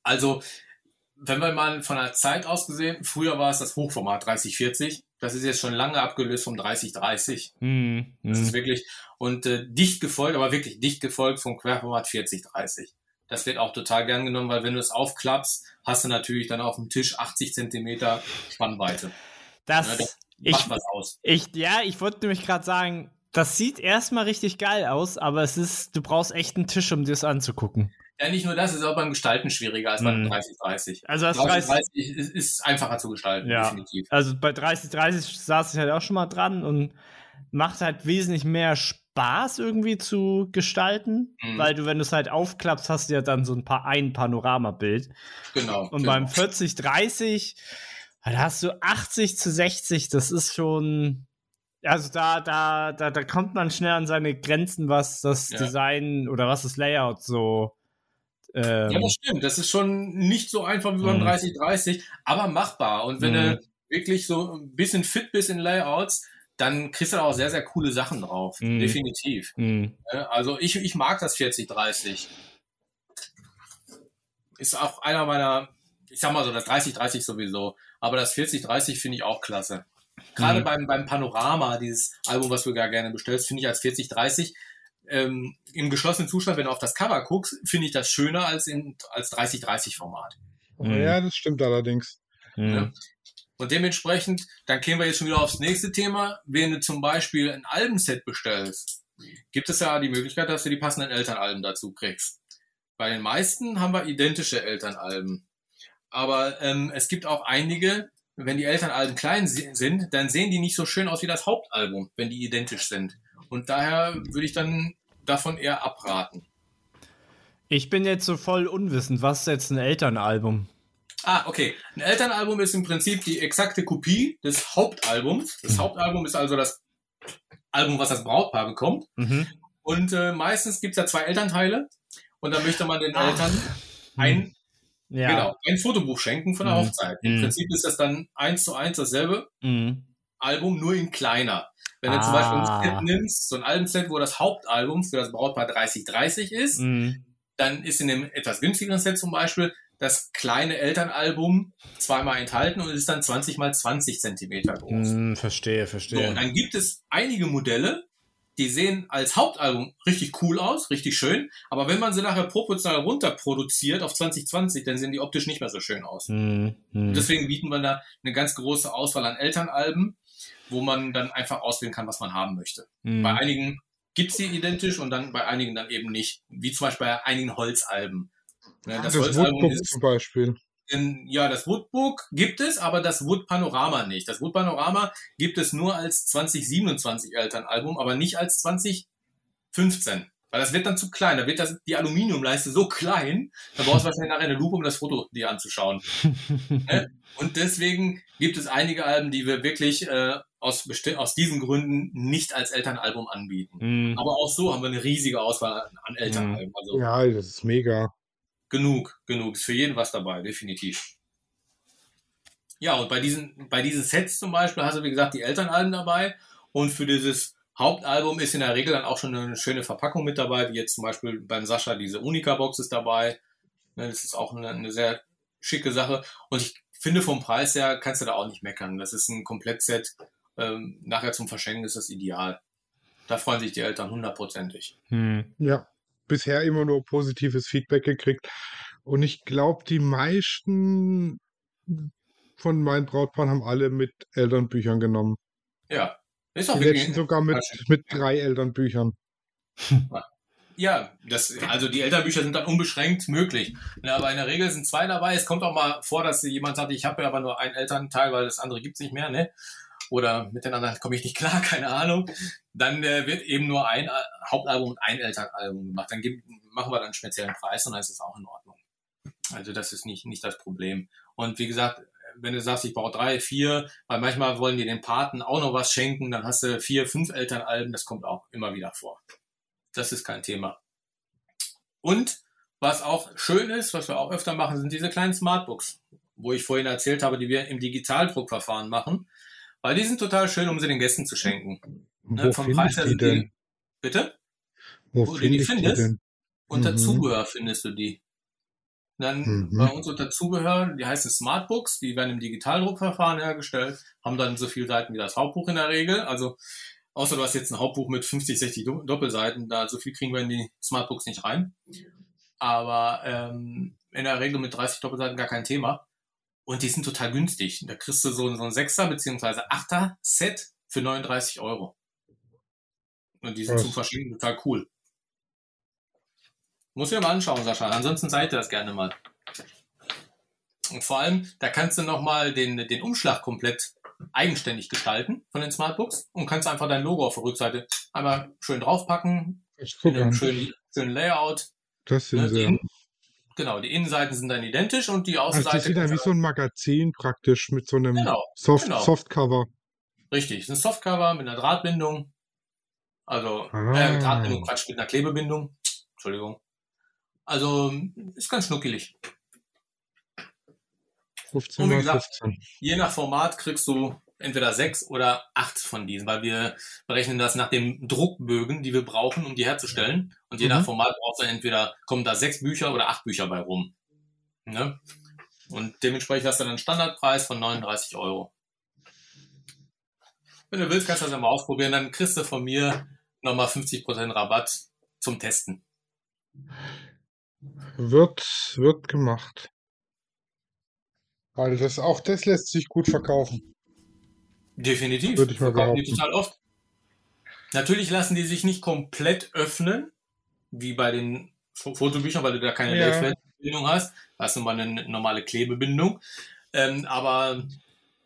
Also, wenn wir mal von der Zeit aus gesehen, früher war es das Hochformat 3040. Das ist jetzt schon lange abgelöst vom 3030. Mhm. Das ist Mhm. wirklich, und äh, dicht gefolgt, aber wirklich dicht gefolgt vom Querformat 4030. Das wird auch total gern genommen, weil wenn du es aufklappst, hast du natürlich dann auf dem Tisch 80 Zentimeter Spannweite. Ja, Das, das ich, Macht was aus. ich, ja, ich wollte nämlich gerade sagen, das sieht erstmal richtig geil aus, aber es ist, du brauchst echt einen Tisch, um dir das anzugucken. Ja, nicht nur das, ist auch beim Gestalten schwieriger als beim Mhm. 3030. Also das 30, 3030 ist, ist einfacher zu gestalten, Ja. definitiv. also bei 3030 saß ich halt auch schon mal dran und macht halt wesentlich mehr Spaß irgendwie zu gestalten, Mhm. weil du, wenn du es halt aufklappst, hast du ja dann so ein paar ein Panoramabild. Genau. Und genau. beim 4030, da hast du 80 zu 60, das ist schon. Also da, da, da, da kommt man schnell an seine Grenzen, was das Ja. Design oder was das Layout so. Ähm, Ja, das stimmt. Das ist schon nicht so einfach wie beim Mhm. 3030, aber machbar. Und wenn Mhm. du wirklich so ein bisschen fit bist in Layouts, dann kriegst du da auch sehr, sehr coole Sachen drauf. Mhm. Definitiv. mh. Ja, Also ich, ich mag das 4030. Ist auch einer meiner, ich sag mal so, das 3030 sowieso. Aber das 4030 finde ich auch klasse. Gerade Mhm. beim, beim Panorama, dieses Album, was du gar gerne bestellst, finde ich als 4030 ähm, im geschlossenen Zustand, wenn du auf das Cover guckst, finde ich das schöner als in, als 3030 Format. Mhm. Ja, das stimmt allerdings. mh. Ja. Und dementsprechend, dann gehen wir jetzt schon wieder aufs nächste Thema. Wenn du zum Beispiel ein Albenset bestellst, gibt es ja die Möglichkeit, dass du die passenden Elternalben dazu kriegst. Bei den meisten haben wir identische Elternalben. Aber ähm, es gibt auch einige, wenn die Elternalben klein si- sind, dann sehen die nicht so schön aus wie das Hauptalbum, wenn die identisch sind. Und daher würde ich dann davon eher abraten. Ich bin jetzt so voll unwissend. Was ist jetzt ein Elternalbum? Ah, okay. Ein Elternalbum ist im Prinzip die exakte Kopie des Hauptalbums. Das Mhm. Hauptalbum ist also das Album, was das Brautpaar bekommt. Mhm. Und äh, meistens gibt's ja zwei Elternteile. Und dann möchte man den Ach. Eltern ein, Ja. genau, ein Fotobuch schenken von der Mhm. Hochzeit. Im Mhm. Prinzip ist das dann eins zu eins dasselbe Mhm. Album, nur in kleiner. Wenn du Ah. zum Beispiel ein Set nimmst, so ein Albumset, wo das Hauptalbum für das Brautpaar 3030 ist, Mhm. dann ist in dem etwas günstigeren Set zum Beispiel das kleine Elternalbum zweimal enthalten und ist dann 20 mal 20 Zentimeter groß. Mhm. Verstehe, So, verstehe. und dann gibt es einige Modelle, die sehen als Hauptalbum richtig cool aus, richtig schön, aber wenn man sie nachher proportional runterproduziert auf 2020, dann sehen die optisch nicht mehr so schön aus. Mhm. Deswegen bieten wir da eine ganz große Auswahl an Elternalben, wo man dann einfach auswählen kann, was man haben möchte. Mhm. Bei einigen gibt's die identisch und dann bei einigen dann eben nicht, wie zum Beispiel bei einigen Holzalben. Ne, Das, das Holzalbum ist zum Beispiel. In, ja, das Woodbook gibt es, aber das Wood Panorama nicht. Das Wood Panorama gibt es nur als 2027 Elternalbum, aber nicht als 2015. Weil das wird dann zu klein. Da wird das, die Aluminiumleiste so klein, da brauchst du wahrscheinlich nachher eine Lupe, um das Foto dir anzuschauen. ne? Und deswegen gibt es einige Alben, die wir wirklich äh, aus, aus diesen Gründen nicht als Elternalbum anbieten. Mhm. Aber auch so haben wir eine riesige Auswahl an Elternalben. Also Ja, das ist mega. Genug, genug. Ist für jeden was dabei, definitiv. Ja, und bei diesen, bei diesen Sets zum Beispiel hast du, wie gesagt, die Elternalben dabei. Und für dieses Hauptalbum ist in der Regel dann auch schon eine schöne Verpackung mit dabei, wie jetzt zum Beispiel beim Sascha diese Unica-Box ist dabei. Ne, Das ist auch eine, eine sehr schicke Sache. Und ich finde vom Preis her kannst du da auch nicht meckern. Das ist ein Komplettset. Ähm, nachher zum Verschenken ist das ideal. Da freuen sich die Eltern hundertprozentig. Hm. Ja, bisher immer nur positives Feedback gekriegt. Und ich glaube, die meisten von meinen Brautpaaren haben alle mit Elternbüchern genommen. Ja, ist auch Die letzten sogar mit, mit drei Elternbüchern. Ja, das, also die Elternbücher sind dann unbeschränkt möglich. Ja, aber in der Regel sind zwei dabei. Es kommt auch mal vor, dass jemand sagt, ich habe ja aber nur einen Elternteil, weil das andere gibt's nicht mehr, ne? Oder mit den anderen komme ich nicht klar, keine Ahnung. Dann äh, wird eben nur ein Hauptalbum und ein Elternalbum gemacht. Dann gibt, machen wir dann einen speziellen Preis und dann ist es auch in Ordnung. Also das ist nicht, nicht das Problem. Und wie gesagt, wenn du sagst, ich brauche drei, vier, weil manchmal wollen die den Paten auch noch was schenken, dann hast du vier, fünf Elternalben, das kommt auch immer wieder vor. Das ist kein Thema. Und was auch schön ist, was wir auch öfter machen, sind diese kleinen Smartbooks, wo ich vorhin erzählt habe, die wir im Digitaldruckverfahren machen. Weil die sind total schön, um sie den Gästen zu schenken. Ne, Wo vom Preis her die sind denn? die. Bitte? Wo wo du finde die die findest? denn? Unter Mhm. Zubehör findest du die. Dann Mhm. bei uns unter Zubehör, die heißen Smartbooks, die werden im Digitaldruckverfahren hergestellt, haben dann so viele Seiten wie das Hauptbuch in der Regel. Also, außer du hast jetzt ein Hauptbuch mit 50, 60 Do- Doppelseiten, da so viel kriegen wir in die Smartbooks nicht rein. Aber ähm, in der Regel mit 30 Doppelseiten gar kein Thema. Und die sind total günstig. Da kriegst du so, so ein 6er bzw. 8er Set für 39 Euro. Und die sind zum Verschieben total cool. Muss ich mal anschauen, Sascha. Ansonsten seid ihr das gerne mal. Und vor allem, da kannst du nochmal den, den Umschlag komplett eigenständig gestalten von den Smartbooks und kannst einfach dein Logo auf der Rückseite einmal schön draufpacken, Ich in gucke einem an. schönen, schönen Layout. Das Ne, sind die sie. Genau, die Innenseiten sind dann identisch und die Also Außenseite. das sieht dann wie so ein Magazin praktisch mit so einem Genau, Soft genau. Softcover. Richtig, ist ein Softcover mit einer Drahtbindung. Also, Ah. äh, Drahtbindung, Quatsch, mit einer Klebebindung. Entschuldigung. Also, ist ganz schnuckelig. 15 Und wie gesagt, 15. Je nach Format kriegst du entweder sechs oder acht von diesen, weil wir berechnen das nach den Druckbögen, die wir brauchen, um die herzustellen. Und je Mhm. nach Format brauchst du entweder, kommen da sechs Bücher oder acht Bücher bei rum. Ne? Und dementsprechend hast du dann einen Standardpreis von 39 Euro. Wenn du willst, kannst du das ja mal ausprobieren, dann kriegst du von mir nochmal 50% Rabatt zum Testen. Wird, wird gemacht. Weil das, auch das lässt sich gut verkaufen. Definitiv. Würde ich mal Verkaufen die behaupten. total oft. Natürlich lassen die sich nicht komplett öffnen, wie bei den Fo- Fotobüchern, weil du da keine Ja. Laufbindung hast. Da hast du mal eine normale Klebebindung. Ähm, aber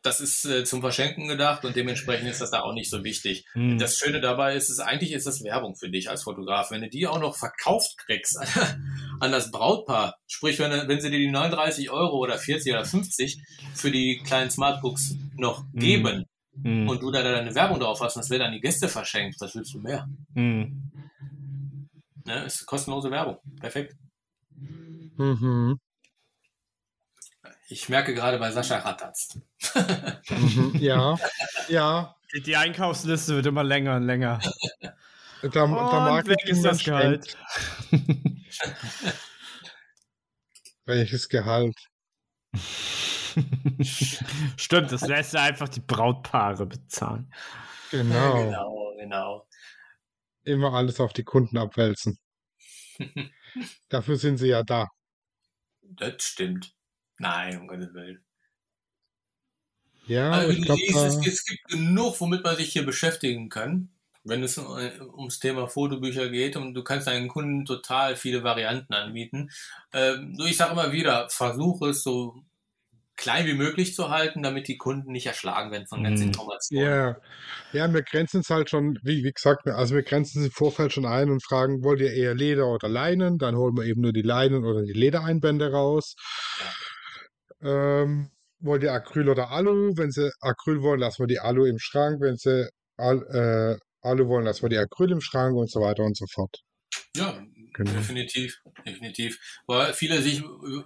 das ist äh, zum Verschenken gedacht und dementsprechend ist das da auch nicht so wichtig. Hm. Das Schöne dabei ist, ist, eigentlich ist das Werbung für dich als Fotograf. Wenn du die auch noch verkauft kriegst an das Brautpaar, sprich, wenn, wenn sie dir die 39 Euro oder 40 oder 50 für die kleinen Smartbooks noch Mhm. geben Hm. und du da deine Werbung drauf hast und das wird an die Gäste verschenkt, was willst du mehr? Hm. Ne? Ist kostenlose Werbung. Perfekt. Mhm. Ich merke gerade bei Sascha rattert's. Mhm. Ja, ja. Die- Einkaufsliste wird immer länger und länger. Da, da Und mag weg ist das. Gehalt. Welches Gehalt? Stimmt, das lässt ja einfach die Brautpaare bezahlen. Genau. Genau, genau. Immer alles auf die Kunden abwälzen. Dafür sind sie ja da. Das stimmt. Nein, um Gottes Willen. Ja, Also, ich glaube, es, es, es gibt genug, womit man sich hier beschäftigen kann, wenn es äh, ums Thema Fotobücher geht und du kannst deinen Kunden total viele Varianten anbieten. Ähm, nur ich sage immer wieder, versuche es so klein wie möglich zu halten, damit die Kunden nicht erschlagen werden von ganzen Mhm. Informationen. Ja, ja, wir grenzen es halt schon, wie, wie gesagt, also wir grenzen es im Vorfeld schon ein und fragen, wollt ihr eher Leder oder Leinen? Dann holen wir eben nur die Leinen oder die Ledereinbände raus. Ähm, wollt ihr Acryl oder Alu? Wenn sie Acryl wollen, lassen wir die Alu im Schrank. Wenn sie Al, äh, Alu wollen, lassen wir die Acryl im Schrank und so weiter und so fort. Ja, Genau. definitiv, definitiv. Weil viele sich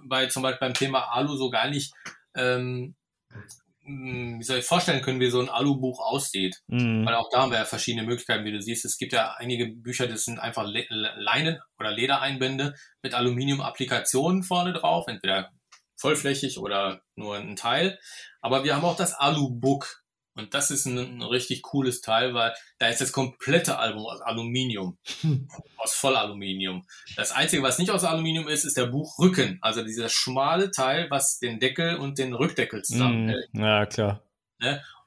bei zum Beispiel beim Thema Alu so gar nicht, ähm, mh, wie soll ich vorstellen können, wie so ein Alubuch aussieht. Mhm. Weil auch da haben wir ja verschiedene Möglichkeiten, wie du siehst. Es gibt ja einige Bücher, das sind einfach Le- Leinen- oder Ledereinbände mit Aluminium-Applikationen vorne drauf, entweder vollflächig oder nur ein Teil. Aber wir haben auch das Alubook. Und das ist ein, ein richtig cooles Teil, weil da ist das komplette Album aus Aluminium. aus Vollaluminium. Das Einzige, was nicht aus Aluminium ist, ist der Buchrücken. Also dieser schmale Teil, was den Deckel und den Rückdeckel zusammenhält. Mhm. Ja, klar.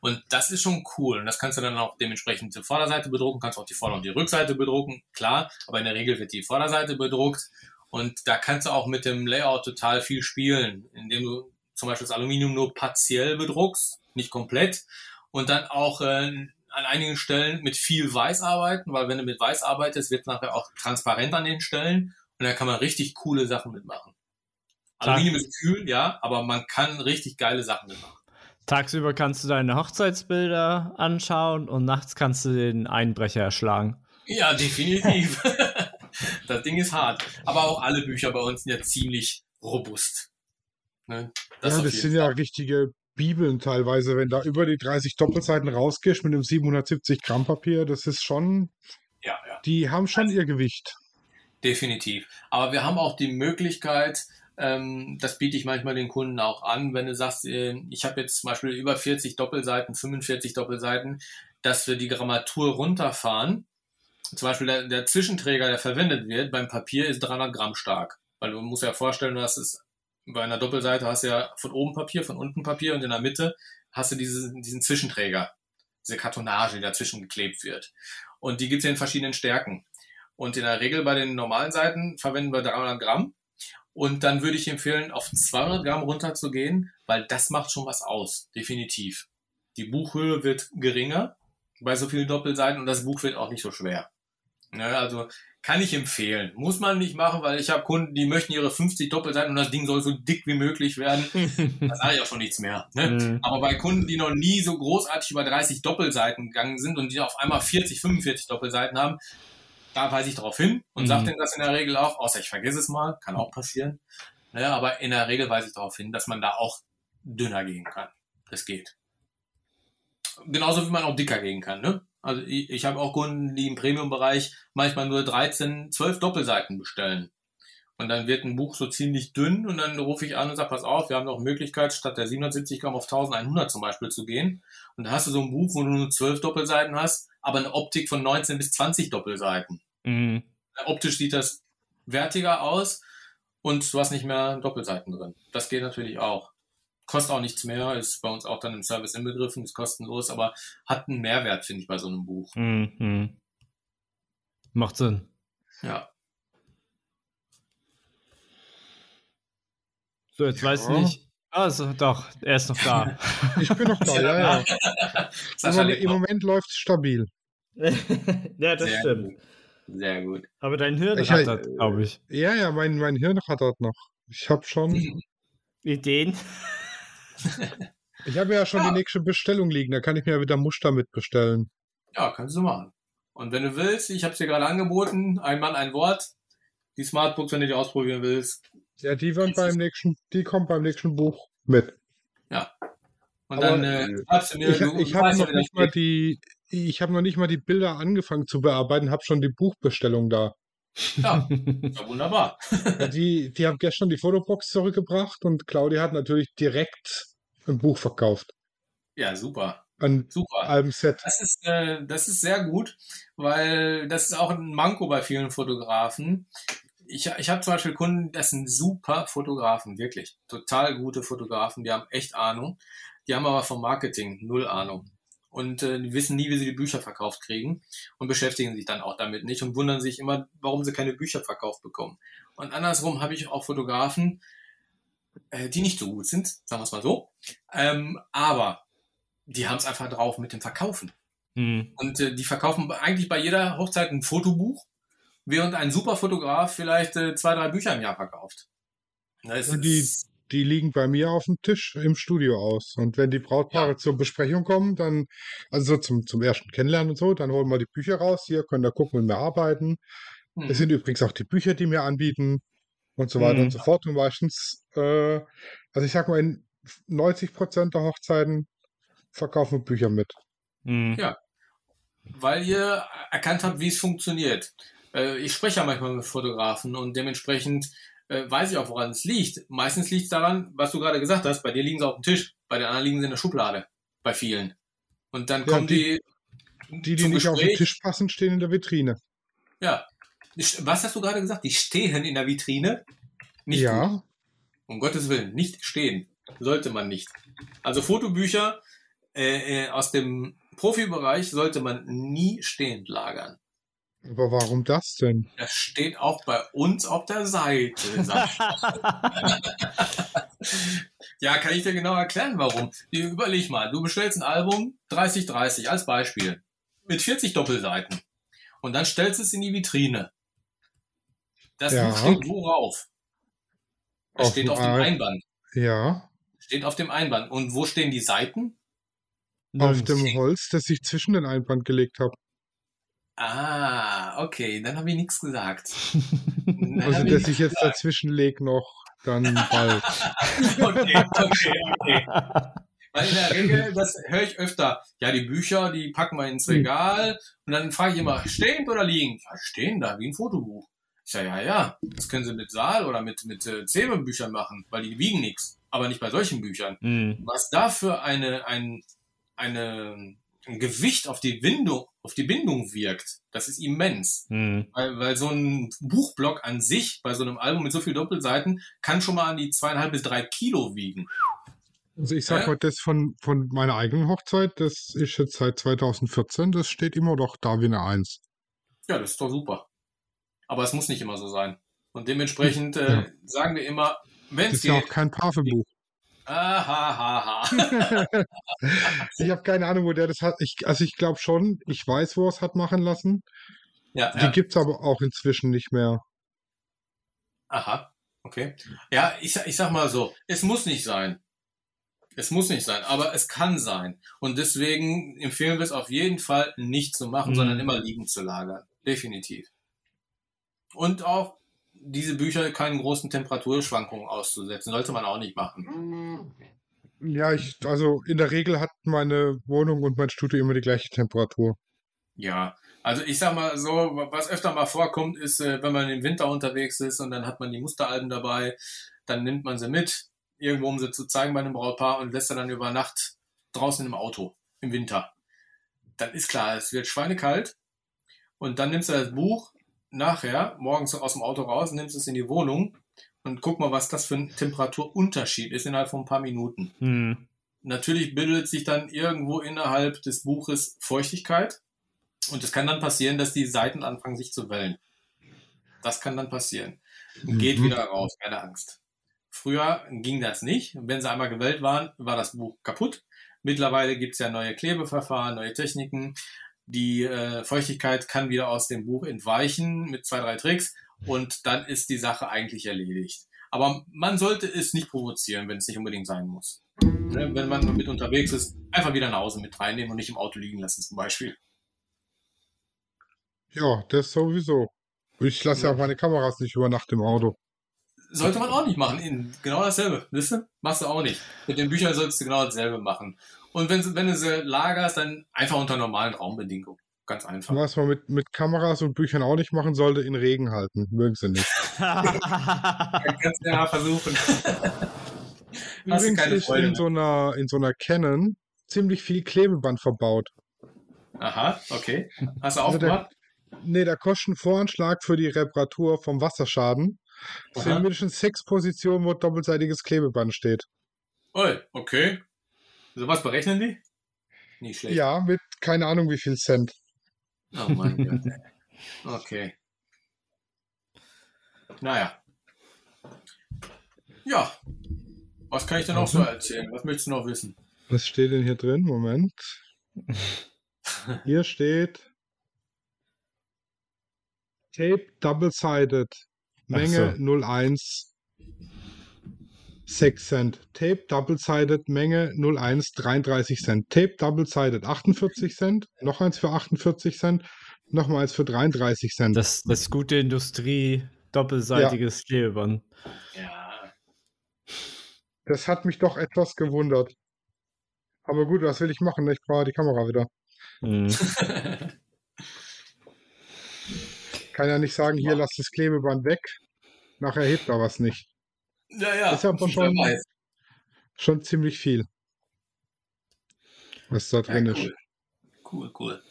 Und das ist schon cool. Und das kannst du dann auch dementsprechend die Vorderseite bedrucken, kannst auch die Vorder- und die Rückseite bedrucken, klar, aber in der Regel wird die Vorderseite bedruckt. Und da kannst du auch mit dem Layout total viel spielen, indem du zum Beispiel das Aluminium nur partiell bedruckst, nicht komplett. Und dann auch äh, an einigen Stellen mit viel Weiß arbeiten, weil wenn du mit Weiß arbeitest, wird nachher auch transparent an den Stellen. Und da kann man richtig coole Sachen mitmachen. Aluminium ist kühl, ja, aber man kann richtig geile Sachen mitmachen. Tagsüber kannst du deine Hochzeitsbilder anschauen und nachts kannst du den Einbrecher erschlagen. Ja, definitiv. das Ding ist hart. Aber auch alle Bücher bei uns sind ja ziemlich robust. Ne? ja, auf das sind ja richtige Bibeln teilweise. Wenn da über die 30 Doppelseiten rausgehst mit einem 770 Gramm Papier, das ist schon, Ja, ja, die haben schon ihr Gewicht. definitiv. Aber wir haben auch die Möglichkeit, ähm, das biete ich manchmal den Kunden auch an, wenn du sagst, äh, ich habe jetzt zum Beispiel über 40 Doppelseiten, 45 Doppelseiten, dass wir die Grammatur runterfahren. Zum Beispiel der, der Zwischenträger, der verwendet wird beim Papier, ist 300 Gramm stark. Weil du musst ja vorstellen, du hast es bei einer Doppelseite hast du ja von oben Papier, von unten Papier und in der Mitte hast du diesen, diesen Zwischenträger, diese Kartonage, die dazwischen geklebt wird. Und die gibt es ja in verschiedenen Stärken. Und in der Regel bei den normalen Seiten verwenden wir 300 Gramm. Und dann würde ich empfehlen, auf 200 Gramm runterzugehen, weil das macht schon was aus, definitiv. Die Buchhöhe wird geringer bei so vielen Doppelseiten und das Buch wird auch nicht so schwer. Ne, also kann ich empfehlen. Muss man nicht machen, weil ich habe Kunden, die möchten ihre 50 Doppelseiten und das Ding soll so dick wie möglich werden. Da sage ich auch schon nichts mehr. Ne? Mhm. Aber bei Kunden, die noch nie so großartig über 30 Doppelseiten gegangen sind und die auf einmal 40, 45 Doppelseiten haben, da weise ich darauf hin und Mhm. sage denen das in der Regel auch, außer ich vergesse es mal, kann auch passieren. Naja, aber in der Regel weise ich darauf hin, dass man da auch dünner gehen kann. Das geht. Genauso wie man auch dicker gehen kann. Ne? Also ich, ich habe auch Kunden, die im Premium-Bereich manchmal nur 13, 12 Doppelseiten bestellen. Und dann wird ein Buch so ziemlich dünn und dann rufe ich an und sage, pass auf, wir haben noch Möglichkeit, statt der 770 Gramm auf 1100 zum Beispiel zu gehen. Und da hast du so ein Buch, wo du nur 12 Doppelseiten hast, aber eine Optik von 19 bis 20 Doppelseiten. Mhm. Optisch sieht das wertiger aus und du hast nicht mehr Doppelseiten drin. Das geht natürlich auch. Kostet auch nichts mehr, ist bei uns auch dann im Service inbegriffen, ist kostenlos, aber hat einen Mehrwert, finde ich, bei so einem Buch. Mhm. Macht Sinn. Ja. So, jetzt weiß Ja. nicht. Also doch, er ist noch da. Ich bin noch da, ja, ja. Sascha Im. Moment läuft es stabil. ja, das Sehr stimmt. gut. Sehr gut. Aber dein Hirn Ich- hat das, glaube ich. Ja, ja, mein, mein Hirn hat dort noch. Ich habe schon, Ideen? ich habe ja schon Ja. die nächste Bestellung liegen. Da kann ich mir wieder Muster mitbestellen. Ja, kannst du machen. Und wenn du willst, ich habe es dir gerade angeboten, ein Mann, ein Wort. Die Smartbooks, wenn du die ausprobieren willst. Ja, die werden beim nächsten, die kommt beim nächsten Buch mit. Und Aber, dann äh, schreibst du mir, Ich, du, ich habe ja, noch nicht mal geht. die, ich habe noch nicht mal die Bilder angefangen zu bearbeiten, habe schon die Buchbestellung da. Ja, wunderbar. Die, die haben gestern die Fotobox zurückgebracht und Claudia hat natürlich direkt ein Buch verkauft. Ja, super. Ein Super. Albenset. Das ist, äh, das ist sehr gut, weil das ist auch ein Manko bei vielen Fotografen. Ich, ich habe zum Beispiel Kunden, das sind super Fotografen, wirklich. Total gute Fotografen, die haben echt Ahnung. Die haben aber vom Marketing null Ahnung. Und äh, die wissen nie, wie sie die Bücher verkauft kriegen und beschäftigen sich dann auch damit nicht und wundern sich immer, warum sie keine Bücher verkauft bekommen. Und andersrum habe ich auch Fotografen, äh, die nicht so gut sind, sagen wir es mal so. Ähm, aber die haben es einfach drauf mit dem Verkaufen. Hm. Und äh, die verkaufen eigentlich bei jeder Hochzeit ein Fotobuch, während ein super Fotograf vielleicht äh, zwei, drei Bücher im Jahr verkauft. Das Und die, die liegen bei mir auf dem Tisch im Studio aus. Und wenn die Brautpaare Ja. zur Besprechung kommen, dann, also so zum, zum ersten Kennenlernen und so, dann holen wir die Bücher raus. Hier können da gucken und wir arbeiten. Mhm. Es sind übrigens auch die Bücher, die wir anbieten und so weiter Mhm. und so fort. Und meistens, äh, also ich sag mal, in 90 Prozent der Hochzeiten verkaufen wir Bücher mit. Hm. Ja. weil ihr erkannt habt, wie es funktioniert. Äh, ich spreche ja manchmal mit Fotografen und dementsprechend äh, weiß ich auch, woran es liegt. Meistens liegt es daran, was du gerade gesagt hast, bei dir liegen sie auf dem Tisch, bei den anderen liegen sie in der Schublade, bei vielen. Und dann Ja, kommen die- die, Die, die nicht auf den Gespräch. Tisch passen, stehen in der Vitrine. Ja. Was hast du gerade gesagt? Die stehen in der Vitrine? Nicht ja, gut. Um Gottes Willen, nicht stehen. Sollte man nicht. Also Fotobücher äh, äh, aus dem Profibereich sollte man nie stehend lagern. Aber warum das denn? Das steht auch bei uns auf der Seite. Ja, kann ich dir genau erklären, warum. Überleg mal, du bestellst ein Album 3030 als Beispiel mit 40 Doppelseiten und dann stellst du es in die Vitrine. Das Ja. Buch steht worauf? Es Auf steht auf dem Al- Einband. Ja, Steht auf dem Einband. Und wo stehen die Seiten? auf dem Holz, das ich zwischen den Einband gelegt habe. Ah, okay, dann habe ich nichts gesagt. Dann Also, dass ich ich jetzt dazwischen lege noch, dann bald. Okay, okay, okay. Weil in der Regel, das höre ich öfter. Ja, die Bücher, die packen wir ins Regal. Und dann frage ich immer, stehend oder liegend? Ja, stehen da, wie ein Fotobuch. Ich sage, ja, ja, das können Sie mit Saal oder mit, mit äh, Zähmebüchern machen, weil die wiegen nichts. Aber nicht bei solchen Büchern. Hm. Was da für eine, ein, eine, ein Gewicht auf die Bindung, auf die Bindung wirkt, das ist immens. Hm. Weil, weil so ein Buchblock an sich bei so einem Album mit so viel Doppelseiten kann schon mal an die zweieinhalb bis drei Kilo wiegen. Also ich sag Hä? mal, das von, von meiner eigenen Hochzeit, das ist jetzt seit 2014, das steht immer noch da wie eine Eins. Ja, das ist doch super. Aber es muss nicht immer so sein. Und dementsprechend äh, Ja. sagen wir immer, wenn Das es ist ja auch kein Parfümbuch. Ich habe keine Ahnung, wo der das hat. Ich, also ich glaube schon, ich weiß, wo er es hat machen lassen. ja, Die ja. gibt's aber auch inzwischen nicht mehr. Aha, okay. Ja, ich, sag- ich sag mal so, es muss nicht sein. Es muss nicht sein, aber es kann sein. Und deswegen empfehlen wir es auf jeden Fall nicht zu machen, Mhm. sondern immer liegen zu lagern. Definitiv. Und auch diese Bücher keinen großen Temperaturschwankungen auszusetzen, sollte man auch nicht machen. Ja, ich, also in der Regel hat meine Wohnung und mein Studio immer die gleiche Temperatur. Ja, also ich sag mal so, was öfter mal vorkommt, ist, äh, wenn man im Winter unterwegs ist und dann hat man die Musteralben dabei, dann nimmt man sie mit, irgendwo um sie zu zeigen bei einem Brautpaar und lässt sie dann über Nacht draußen im Auto im Winter. Dann ist klar, es wird schweinekalt und dann nimmst du das Buch nachher morgens aus dem Auto raus, nimmst es in die Wohnung und guck mal, was das für ein Temperaturunterschied ist innerhalb von ein paar Minuten. Hm. Natürlich bildet sich dann irgendwo innerhalb des Buches Feuchtigkeit. Und es kann dann passieren, dass die Seiten anfangen, sich zu wellen. Das kann dann passieren. Geht Mhm. wieder raus, keine Angst. Früher ging das nicht. Wenn sie einmal gewellt waren, war das Buch kaputt. Mittlerweile gibt es ja neue Klebeverfahren, neue Techniken. Die äh, Feuchtigkeit kann wieder aus dem Buch entweichen mit zwei, drei Tricks und dann ist die Sache eigentlich erledigt. Aber man sollte es nicht provozieren, wenn es nicht unbedingt sein muss. Ne, Wenn man mit unterwegs ist, einfach wieder nach Hause mit reinnehmen und nicht im Auto liegen lassen zum Beispiel. Ja, das sowieso. Ich lasse ja auch meine Kameras nicht über Nacht im Auto. Sollte man auch nicht machen. Genau dasselbe. Wisst ihr? Machst du auch nicht. Mit den Büchern solltest du genau dasselbe machen. Und wenn, wenn du sie lagerst, dann einfach unter normalen Raumbedingungen. Ganz einfach. Was man mit, mit Kameras und Büchern auch nicht machen sollte, in Regen halten. Mögen sie nicht. Dann kannst du ja versuchen. Hast Übrigens keine ist Freude in so, einer, in so einer Canon ziemlich viel Klebeband verbaut. Aha, okay. Hast du Also der- aufgemacht? Nee, der Kostenvoranschlag für die Reparatur vom Wasserschaden sind Aha. mindestens sechs Positionen, wo doppelseitiges Klebeband steht. Oi, okay. So was berechnen die? Nicht schlecht. Ja, mit keine Ahnung wie viel Cent. Oh mein Gott. Okay. Naja. Ja. Was kann ich denn noch so erzählen? Was möchtest du noch wissen? Was steht denn hier drin? Moment. Hier steht Tape Double-Sided. Menge Ach 01 6 Cent. Tape Double-Sided Menge 01 33 Cent. Tape Double-Sided 48 Cent. Noch eins für 48 Cent. Nochmal eins für 33 Cent. Das, das gute Industrie doppelseitiges Klebeband. Ja. Das hat mich doch etwas gewundert. Aber gut, was will ich machen? Ich brauche die Kamera wieder. Mhm. Kann ja nicht sagen, hier lass das Klebeband weg. Nachher hebt er was nicht. Ja, ja. Ist aber schon-. Schon ziemlich viel. Was da Ja, drin ist. cool. Cool, cool.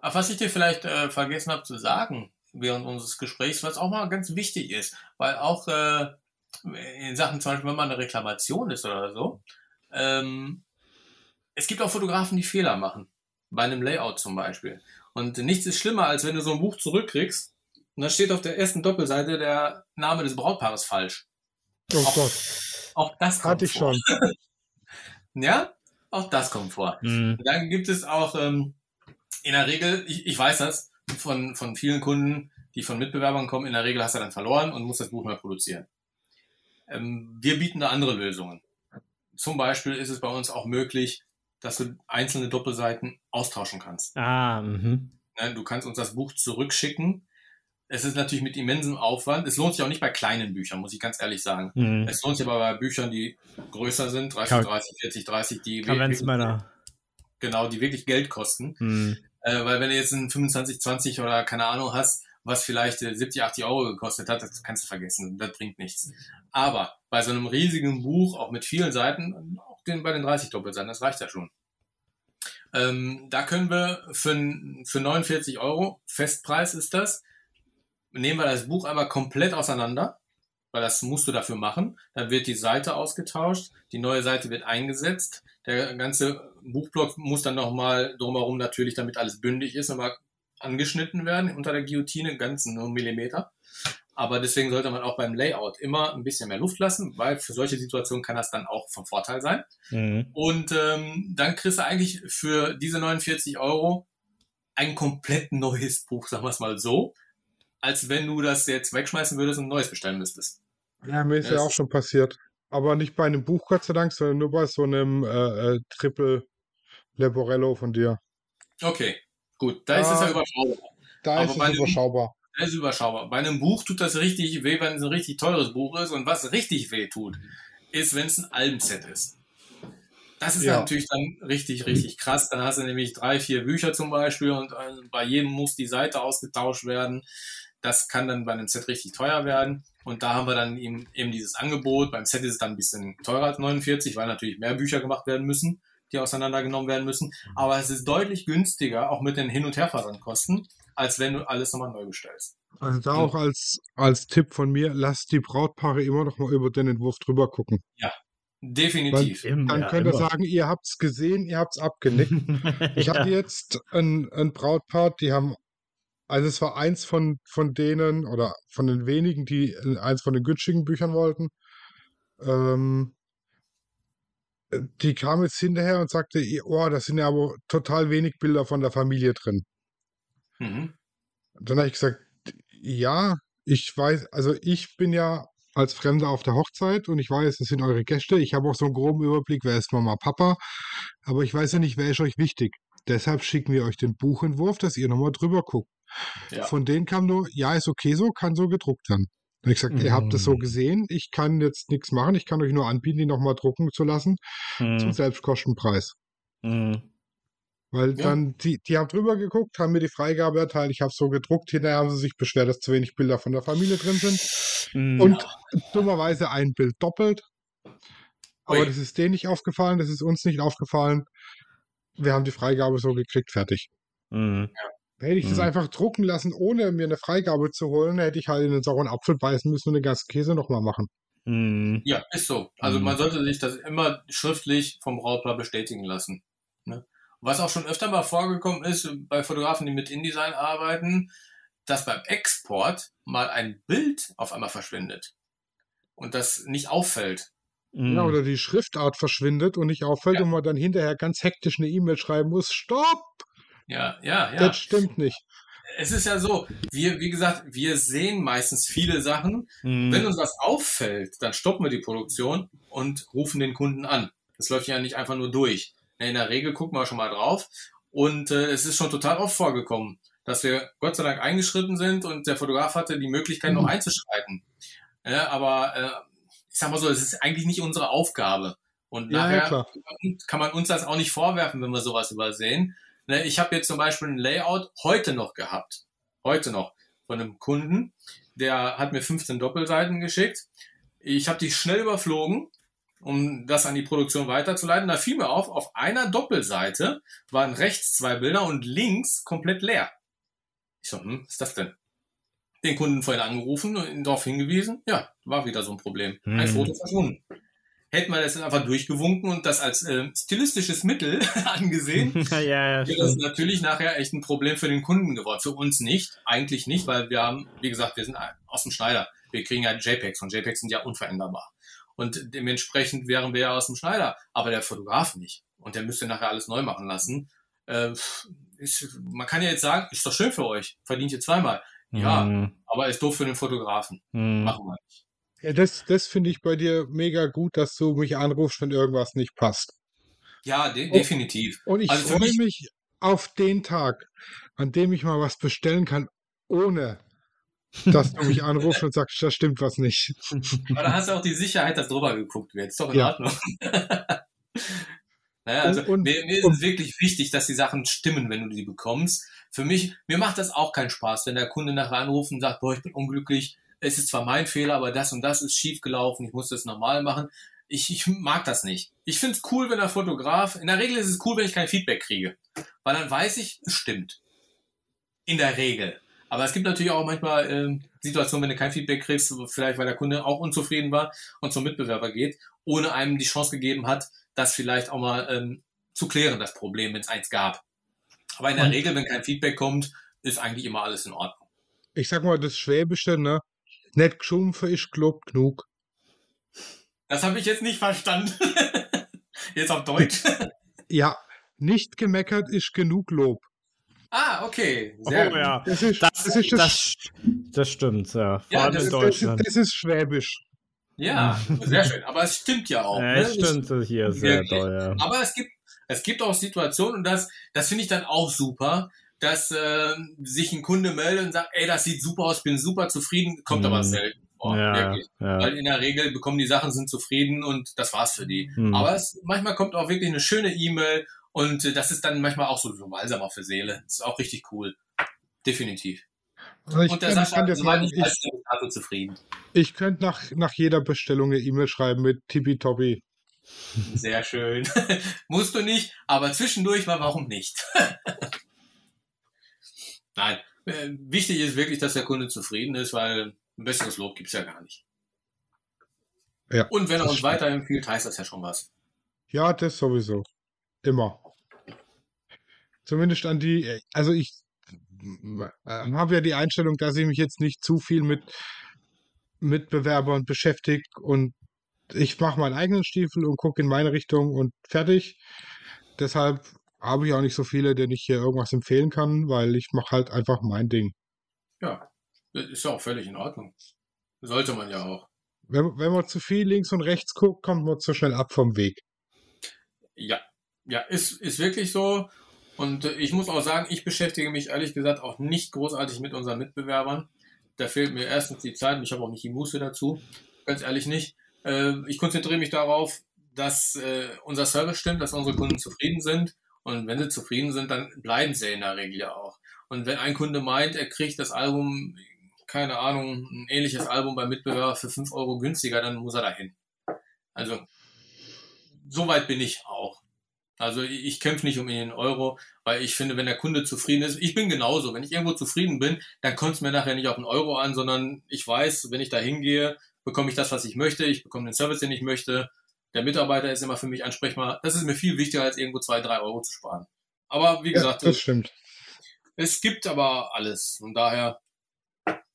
Aber was ich dir vielleicht äh, vergessen habe zu sagen während unseres Gesprächs, was auch mal ganz wichtig ist, weil auch äh, in Sachen zum Beispiel, wenn man eine Reklamation ist oder so, ähm, es gibt auch Fotografen, die Fehler machen. Bei einem Layout zum Beispiel. Und nichts ist schlimmer, als wenn du so ein Buch zurückkriegst und da steht auf der ersten Doppelseite der Name des Brautpaares falsch. Oh Auch- Gott, Auch das kommt hatte ich vor. schon. Ja, auch das kommt vor. Mhm. Dann gibt es auch ähm, in der Regel, ich, ich weiß das von, von vielen Kunden, die von Mitbewerbern kommen, in der Regel hast du dann verloren und musst das Buch neu produzieren. Ähm, wir bieten da andere Lösungen. Zum Beispiel ist es bei uns auch möglich, dass du einzelne Doppelseiten austauschen kannst. Ah, mhm. Ne, Du kannst uns das Buch zurückschicken. Es ist natürlich mit immensem Aufwand. Es lohnt sich auch nicht bei kleinen Büchern, muss ich ganz ehrlich sagen. Mhm. Es lohnt sich aber bei Büchern, die größer sind, 30, Ka- 30, 40, 30, die wirklich, genau, die wirklich Geld kosten. Mhm. Äh, weil wenn du jetzt ein 25, 20 oder keine Ahnung hast, was vielleicht äh, 70, 80 Euro gekostet hat, das kannst du vergessen. Das bringt nichts. Aber bei so einem riesigen Buch, auch mit vielen Seiten, auch den, bei den 30 Doppelseiten, das reicht ja schon. Ähm, da können wir für, für 49 Euro, Festpreis ist das, nehmen wir das Buch einmal komplett auseinander, weil das musst du dafür machen. Dann wird die Seite ausgetauscht, die neue Seite wird eingesetzt, der ganze Buchblock muss dann nochmal drumherum natürlich, damit alles bündig ist, nochmal angeschnitten werden unter der Guillotine, ganz nur einen Millimeter. Aber deswegen sollte man auch beim Layout immer ein bisschen mehr Luft lassen, weil für solche Situationen kann das dann auch vom Vorteil sein. Mhm. Und ähm, dann kriegst du eigentlich für diese 49 Euro ein komplett neues Buch, sagen wir es mal so, als wenn du das jetzt wegschmeißen würdest und ein neues bestellen müsstest. Ja, mir ist Ja, ja auch schon passiert. Aber nicht bei einem Buch, Gott sei Dank, sondern nur bei so einem äh, äh, Triple Leporello von dir. Okay, gut, da ist es ja überschaubar. Da Aber ist es überschaubar. Das ist überschaubar. Bei einem Buch tut das richtig weh, wenn es ein richtig teures Buch ist. Und was richtig weh tut, ist, wenn es ein Albenset ist. Das ist Ja. natürlich dann richtig, richtig krass. Dann hast du nämlich drei, vier Bücher zum Beispiel und äh, bei jedem muss die Seite ausgetauscht werden. Das kann dann bei einem Set richtig teuer werden. Und da haben wir dann eben, eben dieses Angebot. Beim Set ist es dann ein bisschen teurer als 49, weil natürlich mehr Bücher gemacht werden müssen, die auseinandergenommen werden müssen. Aber es ist deutlich günstiger, auch mit den Hin- und Herversandkosten, als wenn du alles nochmal neu bestellst. Also da auch als, als Tipp von mir, lasst die Brautpaare immer noch mal über den Entwurf drüber gucken. Definitiv. Im- Dann ja, könnt ihr immer. sagen, ihr habt's gesehen, ihr habt's abgenickt. Ich ja. hatte jetzt ein, ein Brautpaar, die haben, also es war eins von, von denen oder von den wenigen, die eins von den günstigen Büchern wollten. Ähm, äh, die kam jetzt hinterher und sagte, "Ihr- oh, da sind ja aber total wenig Bilder von der Familie drin. Mhm. Dann habe ich gesagt, ja, ich weiß, also ich bin ja als Fremder auf der Hochzeit und ich weiß, es sind eure Gäste. Ich habe auch so einen groben Überblick, wer ist Mama, Papa, aber ich weiß ja nicht, wer ist euch wichtig. Deshalb schicken wir euch den Buchentwurf, dass ihr nochmal drüber guckt. Ja. Von denen kam nur, ja, ist okay so, kann so gedruckt werden. Habe ich gesagt, ihr habt es so Mm. gesehen, ich kann jetzt nichts machen, ich kann euch nur anbieten, die nochmal drucken zu lassen zum Mhm. Selbstkostenpreis. Mhm. Weil Ja. dann, die, die haben drüber geguckt, haben mir die Freigabe erteilt, ich habe so gedruckt, hinterher haben sie sich beschwert, dass zu wenig Bilder von der Familie drin sind. Mhm. Und dummerweise ein Bild doppelt. Aber Ui. das ist denen nicht aufgefallen, das ist uns nicht aufgefallen. Wir haben die Freigabe so gekriegt, fertig. Mhm. Hätte ich das Mhm. einfach drucken lassen, ohne mir eine Freigabe zu holen, hätte ich halt in den sauren Apfel beißen müssen und den ganzen Käse nochmal machen. Mhm. Ja, ist so. Also Mhm. man sollte sich das immer schriftlich vom Brautpaar bestätigen lassen. Ne? Was auch schon öfter mal vorgekommen ist bei Fotografen, die mit InDesign arbeiten, dass beim Export mal ein Bild auf einmal verschwindet und das nicht auffällt. Mm. Ja, oder die Schriftart verschwindet und nicht auffällt Ja. und man dann hinterher ganz hektisch eine E-Mail schreiben muss, stopp, Ja, ja, ja. das stimmt nicht. Es ist ja so, wir, wie gesagt, wir sehen meistens viele Sachen. Mm. Wenn uns was auffällt, dann stoppen wir die Produktion und rufen den Kunden an. Das läuft ja nicht einfach nur durch. In der Regel gucken wir schon mal drauf. Und äh, es ist schon total oft vorgekommen, dass wir Gott sei Dank eingeschritten sind und der Fotograf hatte die Möglichkeit, noch Mhm. einzuschreiten. Ja, aber äh, ich sag mal so, es ist eigentlich nicht unsere Aufgabe. Und Ja, ja, nachher klar. kann man uns das auch nicht vorwerfen, wenn wir sowas übersehen. Ne, Ich habe jetzt zum Beispiel ein Layout heute noch gehabt. Heute noch. Von einem Kunden. Der hat mir 15 Doppelseiten geschickt. Ich habe die schnell überflogen, um das an die Produktion weiterzuleiten. Da fiel mir auf, auf einer Doppelseite waren rechts zwei Bilder und links komplett leer. Ich so, hm, was ist das denn? Den Kunden vorhin angerufen und ihn darauf hingewiesen. Ja, war wieder so ein Problem. Ein Hm. Foto verschwunden. Hätten wir das einfach durchgewunken und das als äh, stilistisches Mittel angesehen, ja, ja, wäre das natürlich nachher echt ein Problem für den Kunden geworden. Für uns nicht, eigentlich nicht, weil wir haben, wie gesagt, wir sind aus dem Schneider. Wir kriegen ja JPEGs und JPEGs sind ja unveränderbar. Und dementsprechend wären wir ja aus dem Schneider, aber der Fotograf nicht. Und der müsste nachher alles neu machen lassen. Äh, ist, man kann ja jetzt sagen, ist doch schön für euch, verdient ihr zweimal. Ja, Mm. aber ist doof für den Fotografen. Mm. Machen wir nicht. Ja, das das finde ich bei dir mega gut, dass du mich anrufst, wenn irgendwas nicht passt. Ja, de Oh. definitiv. Und ich Also freue mich- mich auf den Tag, an dem ich mal was bestellen kann, ohne dass du mich anrufst und sagst, da stimmt was nicht. Aber da hast du auch die Sicherheit, dass drüber geguckt wird. Ist doch in Ja. Ordnung. naja, also Und- und- mir, mir ist und- es wirklich wichtig, dass die Sachen stimmen, wenn du die bekommst. Für mich, mir macht das auch keinen Spaß, wenn der Kunde nachher anruft und sagt, boah, ich bin unglücklich. Es ist zwar mein Fehler, aber das und das ist schief gelaufen. Ich muss das normal machen. Ich, ich mag das nicht. Ich finde es cool, wenn der Fotograf, in der Regel ist es cool, wenn ich kein Feedback kriege. Weil dann weiß ich, es stimmt. In der Regel. Aber es gibt natürlich auch manchmal ähm, Situationen, wenn du kein Feedback kriegst, vielleicht weil der Kunde auch unzufrieden war und zum Mitbewerber geht, ohne einem die Chance gegeben hat, das vielleicht auch mal ähm, zu klären, das Problem, wenn es eins gab. Aber in der Und- Regel, wenn kein Feedback kommt, ist eigentlich immer alles in Ordnung. Ich sag mal, das Schwäbische, ne? Nicht geschumpfe, ich glaub genug. Das habe ich jetzt nicht verstanden. jetzt auf Deutsch. Ja, nicht gemeckert ist genug Lob. ah, okay. Oh, Sehr gut. ja. Das ist Das, das, ist das, das, das stimmt, ja. Vor Ja, allem das in ist- Deutschland. ist, das ist Schwäbisch. Ja, sehr schön. Aber es stimmt ja auch. Ja, ne? es stimmt hier sehr doll, ja. Aber es gibt, es gibt auch Situationen, und das, das finde ich dann auch super, dass äh, sich ein Kunde meldet und sagt, ey, das sieht super aus, bin super zufrieden, kommt aber Mhm. selten vor. ja, ja. Weil in der Regel bekommen die Sachen, sind zufrieden und das war's für die. Hm. Aber es, manchmal kommt auch wirklich eine schöne E-Mail und äh, das ist dann manchmal auch so, so balsam auf der Seele. Das ist auch richtig cool. Definitiv. Also ich und der kann, Sascha kann dir soweit sagen, ich ist also zufrieden. ich könnte nach, nach jeder Bestellung eine E-Mail schreiben mit Tippitoppi. Sehr schön. Musst du nicht, aber zwischendurch war warum nicht. Nein, äh, wichtig ist wirklich, dass der Kunde zufrieden ist, weil ein besseres Lob gibt's ja gar nicht. Ja, Und wenn er uns stimmt. weiterempfiehlt, heißt das ja schon was. Ja, das sowieso. Immer. Zumindest an die, also ich habe ja die Einstellung, dass ich mich jetzt nicht zu viel mit Mitbewerbern beschäftige und ich mache meinen eigenen Stiefel und gucke in meine Richtung und fertig. Deshalb habe ich auch nicht so viele, denen ich hier irgendwas empfehlen kann, weil ich mache halt einfach mein Ding. Ja, das ist ja auch völlig in Ordnung. Sollte man ja auch. Wenn, wenn man zu viel links und rechts guckt, kommt man zu schnell ab vom Weg. Ja, ja, ist, ist wirklich so. Und äh, ich muss auch sagen, ich beschäftige mich ehrlich gesagt auch nicht großartig mit unseren Mitbewerbern. Da fehlt mir erstens die Zeit und ich habe auch nicht die Muße dazu. Ganz ehrlich nicht. Äh, ich konzentriere mich darauf, dass äh, unser Service stimmt, dass unsere Kunden zufrieden sind. Und wenn sie zufrieden sind, dann bleiben sie in der Regel ja auch. Und wenn ein Kunde meint, er kriegt das Album, keine Ahnung, ein ähnliches Album beim Mitbewerber für 5 Euro günstiger, dann muss er dahin. Also, so weit bin ich auch. Also ich, kämpfe nicht um den Euro, weil ich finde, wenn der Kunde zufrieden ist, ich bin genauso. Wenn ich irgendwo zufrieden bin, dann kommt es mir nachher nicht auf den Euro an, sondern ich weiß, wenn ich da hingehe, bekomme ich das, was ich möchte, ich bekomme den Service, den ich möchte. Der Mitarbeiter ist immer für mich ansprechbar. Das ist mir viel wichtiger, als irgendwo zwei, drei Euro zu sparen. Aber wie Ja, gesagt, das stimmt. es gibt aber alles. Und daher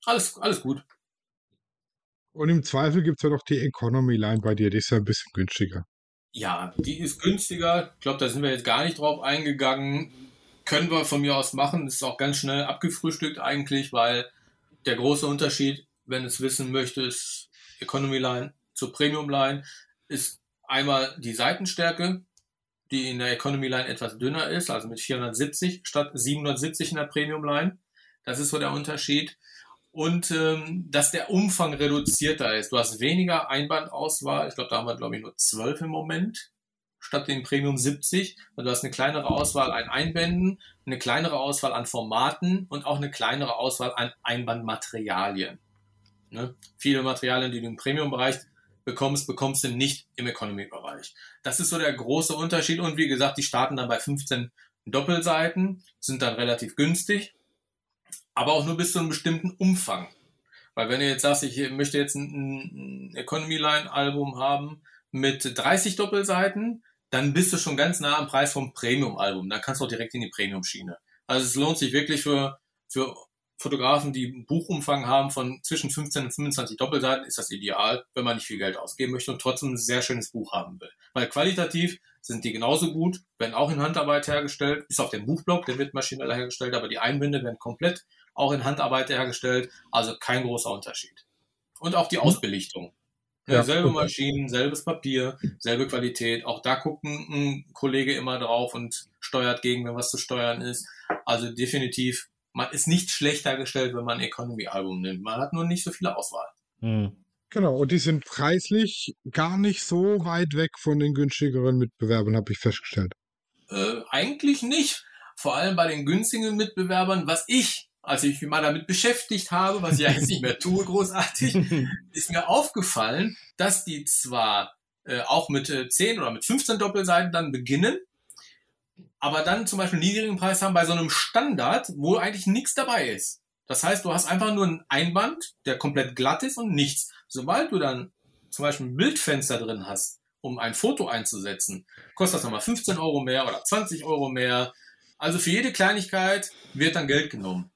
alles, alles gut. Und im Zweifel gibt es ja noch die Economy Line bei dir, die ist ja ein bisschen günstiger. Ja, die ist günstiger. Ich glaube, da sind wir jetzt gar nicht drauf eingegangen. Können wir von mir aus machen. Das ist auch ganz schnell abgefrühstückt eigentlich, weil der große Unterschied, wenn es wissen möchte, ist Economy Line zur Premium Line, ist einmal die Seitenstärke, die in der Economy Line etwas dünner ist, also mit 470 statt 770 in der Premium Line. Das ist so der Unterschied. Und ähm, dass der Umfang reduzierter ist. Du hast weniger Einbandauswahl. Ich glaube, da haben wir, glaube ich, nur 12 im Moment statt den Premium 70. Also du hast eine kleinere Auswahl an Einbänden, eine kleinere Auswahl an Formaten und auch eine kleinere Auswahl an Einbandmaterialien. Ne? Viele Materialien, die du im Premium-Bereich bekommst, bekommst du nicht im Economy-Bereich. Das ist so der große Unterschied. Und wie gesagt, die starten dann bei 15 Doppelseiten, sind dann relativ günstig, aber auch nur bis zu einem bestimmten Umfang. Weil wenn du jetzt sagst, ich möchte jetzt ein, Economy-Line-Album haben mit 30 Doppelseiten, dann bist du schon ganz nah am Preis vom Premium-Album. Dann kannst du auch direkt in die Premium-Schiene. Also es lohnt sich wirklich für, für Fotografen, die einen Buchumfang haben von zwischen 15 und 25 Doppelseiten, ist das ideal, wenn man nicht viel Geld ausgeben möchte und trotzdem ein sehr schönes Buch haben will. Weil qualitativ sind die genauso gut, werden auch in Handarbeit hergestellt, ist auf dem Buchblock, der wird maschinell hergestellt, aber die Einbände werden komplett auch in Handarbeit hergestellt, also kein großer Unterschied. Und auch die hm? Ausbelichtung. Ja, selbe Maschinen, selbes Papier, selbe Qualität. Auch da guckt ein, ein Kollege immer drauf und steuert gegen, wenn was zu steuern ist. Also definitiv man ist nicht schlechter gestellt, wenn man ein Economy-Album nimmt. Man hat nur nicht so viele Auswahl. Hm. Genau, und die sind preislich gar nicht so weit weg von den günstigeren Mitbewerbern, habe ich festgestellt. Äh, eigentlich nicht. Vor allem bei den günstigen Mitbewerbern, was ich, als ich mich mal damit beschäftigt habe, was ich ja jetzt nicht mehr tue, großartig, ist mir aufgefallen, dass die zwar äh, auch mit äh, 10 oder mit 15 Doppelseiten dann beginnen, aber dann zum Beispiel einen niedrigen Preis haben bei so einem Standard, wo eigentlich nichts dabei ist. Das heißt, du hast einfach nur einen Einband, der komplett glatt ist und nichts. Sobald du dann zum Beispiel ein Bildfenster drin hast, um ein Foto einzusetzen, kostet das nochmal 15 Euro mehr oder 20 Euro mehr. Also für jede Kleinigkeit wird dann Geld genommen.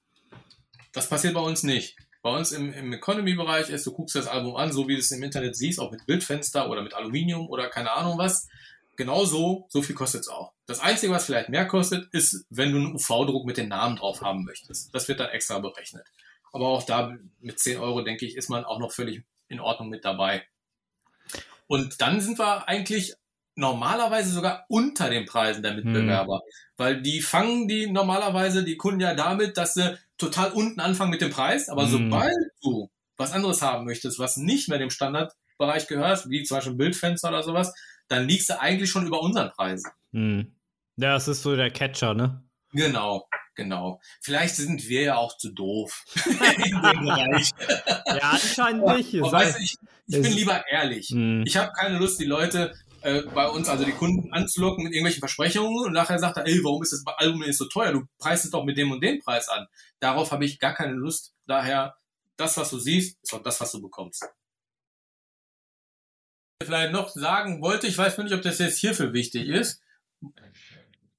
Das passiert bei uns nicht. Bei uns im, im Economy-Bereich ist, du guckst das Album an, so wie du es im Internet siehst, auch mit Bildfenster oder mit Aluminium oder keine Ahnung was genau so, so viel kostet es auch. Das Einzige, was vielleicht mehr kostet, ist, wenn du einen UV-Druck mit den Namen drauf haben möchtest. Das wird dann extra berechnet. Aber auch da mit 10 Euro, denke ich, ist man auch noch völlig in Ordnung mit dabei. Und dann sind wir eigentlich normalerweise sogar unter den Preisen der Mitbewerber. Hm. Weil die fangen die normalerweise die Kunden ja damit, dass sie total unten anfangen mit dem Preis. Aber hm. sobald du was anderes haben möchtest, was nicht mehr dem Standardbereich gehört, wie zum Beispiel Bildfenster oder sowas, dann liegst du eigentlich schon über unseren Preisen. Hm. Ja, das ist so der Catcher, ne? Genau, genau. Vielleicht sind wir ja auch zu doof in dem Bereich. Ja, anscheinend nicht. Aber, weißt, ich, ich bin lieber ehrlich. Hm. Ich habe keine Lust, die Leute äh, bei uns, also die Kunden anzulocken mit irgendwelchen Versprechungen und nachher sagt er, ey, warum ist das Album nicht so teuer? Du preist es doch mit dem und dem Preis an. Darauf habe ich gar keine Lust. Daher, das, was du siehst, ist auch das, was du bekommst vielleicht noch sagen wollte, ich weiß nur nicht, ob das jetzt hierfür wichtig ist.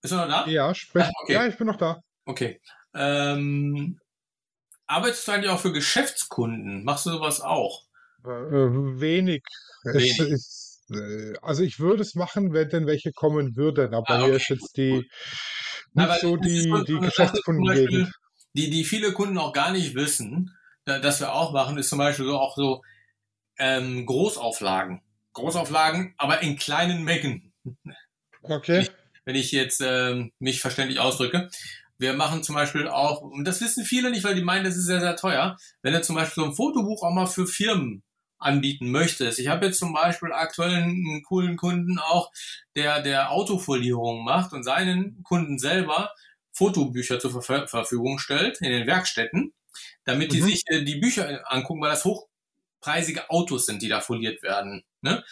Bist du noch da? Ja, sprech, okay. ja ich bin noch da. Okay. Ähm, arbeitest du eigentlich auch für Geschäftskunden? Machst du sowas auch? Äh, wenig. wenig. Ist, äh, also ich würde es machen, wenn denn welche kommen würden, aber ah, okay. hier ist jetzt die nicht aber so die, die Geschäftskunden. Die, die viele Kunden auch gar nicht wissen, dass wir auch machen, ist zum Beispiel so auch so ähm, Großauflagen. Großauflagen, aber in kleinen Mengen. Okay. Wenn ich jetzt äh, mich verständlich ausdrücke. Wir machen zum Beispiel auch, und das wissen viele nicht, weil die meinen, das ist sehr, sehr teuer, wenn du zum Beispiel so ein Fotobuch auch mal für Firmen anbieten möchtest. Ich habe jetzt zum Beispiel aktuell einen coolen Kunden auch, der der Autofolierung macht und seinen Kunden selber Fotobücher zur Ver Verfügung stellt in den Werkstätten, damit mhm. die sich äh, die Bücher angucken, weil das hochpreisige Autos sind, die da foliert werden. Ne?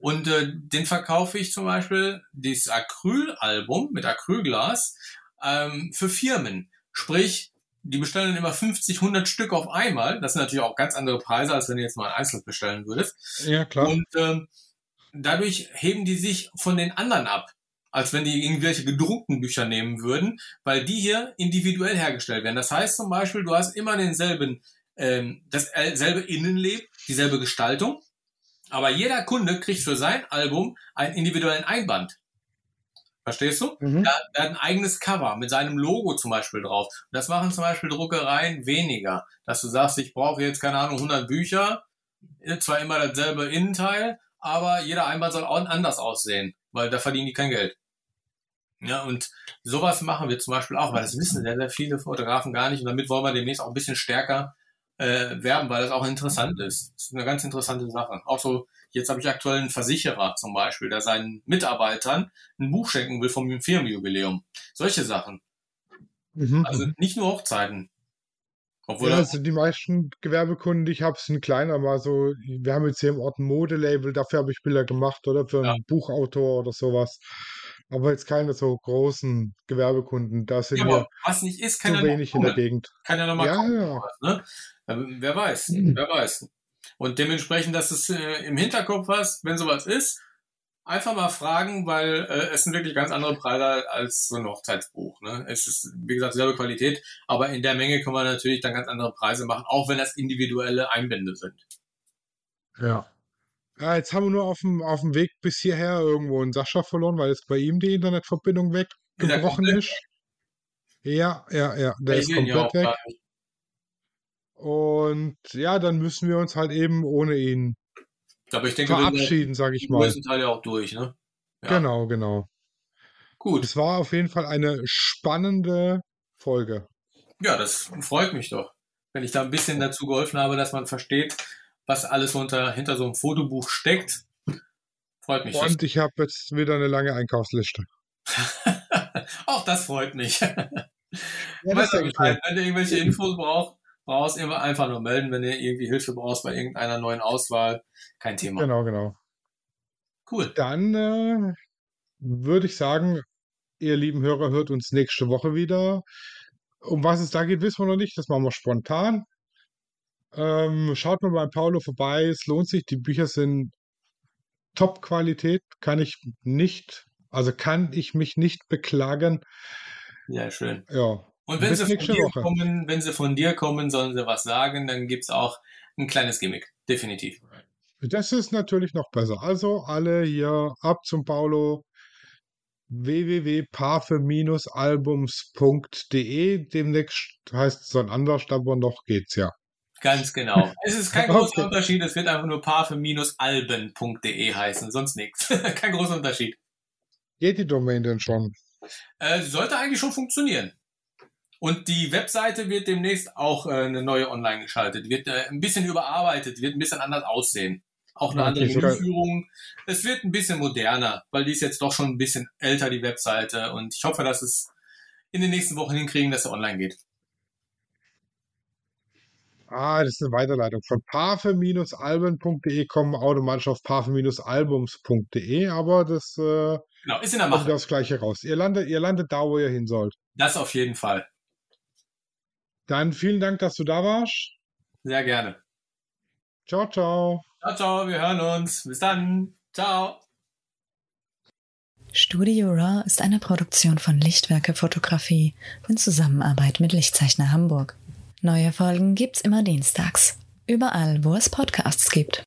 Und äh, den verkaufe ich zum Beispiel, dieses Acrylalbum mit Acrylglas, ähm, für Firmen. Sprich, die bestellen immer 50, 100 Stück auf einmal. Das sind natürlich auch ganz andere Preise, als wenn du jetzt mal ein einzelnes bestellen würdest. Ja, klar. Und ähm, dadurch heben die sich von den anderen ab, als wenn die irgendwelche gedruckten Bücher nehmen würden, weil die hier individuell hergestellt werden. Das heißt zum Beispiel, du hast immer denselben ähm, dasselbe Innenleben, dieselbe Gestaltung, aber jeder Kunde kriegt für sein Album einen individuellen Einband. Verstehst du? Mhm. Er, er hat ein eigenes Cover mit seinem Logo zum Beispiel drauf. Und das machen zum Beispiel Druckereien weniger. Dass du sagst, ich brauche jetzt, keine Ahnung, 100 Bücher, zwar immer dasselbe Innenteil, aber jeder Einband soll auch anders aussehen, weil da verdienen die kein Geld. Ja, und sowas machen wir zum Beispiel auch, weil das wissen sehr, sehr viele Fotografen gar nicht. Und damit wollen wir demnächst auch ein bisschen stärker äh, werben, weil das auch interessant ist. Das ist eine ganz interessante Sache. Auch so, jetzt habe ich aktuell einen Versicherer zum Beispiel, der seinen Mitarbeitern ein Buch schenken will vom Firmenjubiläum. Solche Sachen. Mhm. Also nicht nur Hochzeiten. Obwohl ja, also die meisten Gewerbekunden, die ich habe, sind kleiner, mal so, wir haben jetzt hier im Ort ein Modelabel, dafür habe ich Bilder gemacht oder für einen Ja. Buchautor oder sowas. Aber jetzt keine so großen Gewerbekunden, da sind ja, wir aber was nicht ist, kann zu ja noch wenig in der. Gegend. Kann ja noch mal Ja, kommen. ja. Ne? Ähm, Wer weiß, Mhm. wer weiß. Und dementsprechend, dass es äh, im Hinterkopf hast, wenn sowas ist, einfach mal fragen, weil äh, es sind wirklich ganz andere Preise als so ein Hochzeitsbuch. Ne? Es ist, wie gesagt, selbe Qualität, aber in der Menge kann man natürlich dann ganz andere Preise machen, auch wenn das individuelle Einbände sind. Ja. Ja, jetzt haben wir nur auf dem, auf dem Weg bis hierher irgendwo einen Sascha verloren, weil jetzt bei ihm die Internetverbindung Ist er weggebrochen ist. Ja, ja, ja, der Ich ist komplett weg. nicht. Und ja, dann müssen wir uns halt eben ohne ihn Aber ich denke, wir sind verabschieden, sage ich mal. größten Teil ja auch durch. Ne? Ja. Genau, genau. Gut. Es war auf jeden Fall eine spannende Folge. Ja, das freut mich doch, wenn ich da ein bisschen dazu geholfen habe, dass man versteht, was alles unter, hinter so einem Fotobuch steckt. Freut mich. Und ich habe jetzt wieder eine lange Einkaufsliste. Auch das freut mich. Ja, denke ich mir. wenn du irgendwelche Infos brauchst, brauchst immer einfach nur melden, wenn du irgendwie Hilfe brauchst bei irgendeiner neuen Auswahl. Kein Thema. Genau, genau. Cool. Dann äh, würde ich sagen, ihr lieben Hörer hört uns nächste Woche wieder. Um was es da geht, wissen wir noch nicht. Das machen wir spontan. Ähm, schaut mal bei Paulo vorbei. Es lohnt sich. Die Bücher sind Top-Qualität. Kann ich nicht, also kann ich mich nicht beklagen. Ja, schön. Ja. Und wenn sie von dir Woche. kommen, wenn sie von dir kommen, sollen sie was sagen, dann gibt's auch ein kleines Gimmick. Definitiv. Das ist natürlich noch besser. Also alle hier ab zum Paulo www.parfe-albums.de. Demnächst heißt es dann anders, aber noch geht's ja. Ganz genau. Es ist kein großer Okay. Unterschied. Es wird einfach nur parfe-alben.de heißen, sonst nichts. kein großer Unterschied. Geht die Domain denn schon? Äh, sollte eigentlich schon funktionieren. Und die Webseite wird demnächst auch äh, eine neue online geschaltet, wird äh, ein bisschen überarbeitet, wird ein bisschen anders aussehen. Auch eine Okay, andere Menüführung. Es wird ein bisschen moderner, weil die ist jetzt doch schon ein bisschen älter, die Webseite. Und ich hoffe, dass es in den nächsten Wochen hinkriegen, dass sie online geht. Ah, das ist eine Weiterleitung. Von parfe-alben.de kommen automatisch auf parfe-albums.de, aber das äh, Genau, ist in der kommt Mache. das gleiche raus. Ihr landet, ihr landet da, wo ihr hin sollt. Das auf jeden Fall. Dann vielen Dank, dass du da warst. Sehr gerne. Ciao, ciao. Ciao, ciao, wir hören uns. Bis dann. Ciao. Studio Raw ist eine Produktion von Lichtwerke Fotografie in Zusammenarbeit mit Lichtzeichner Hamburg. Neue Folgen gibt's immer dienstags. Überall, wo es Podcasts gibt.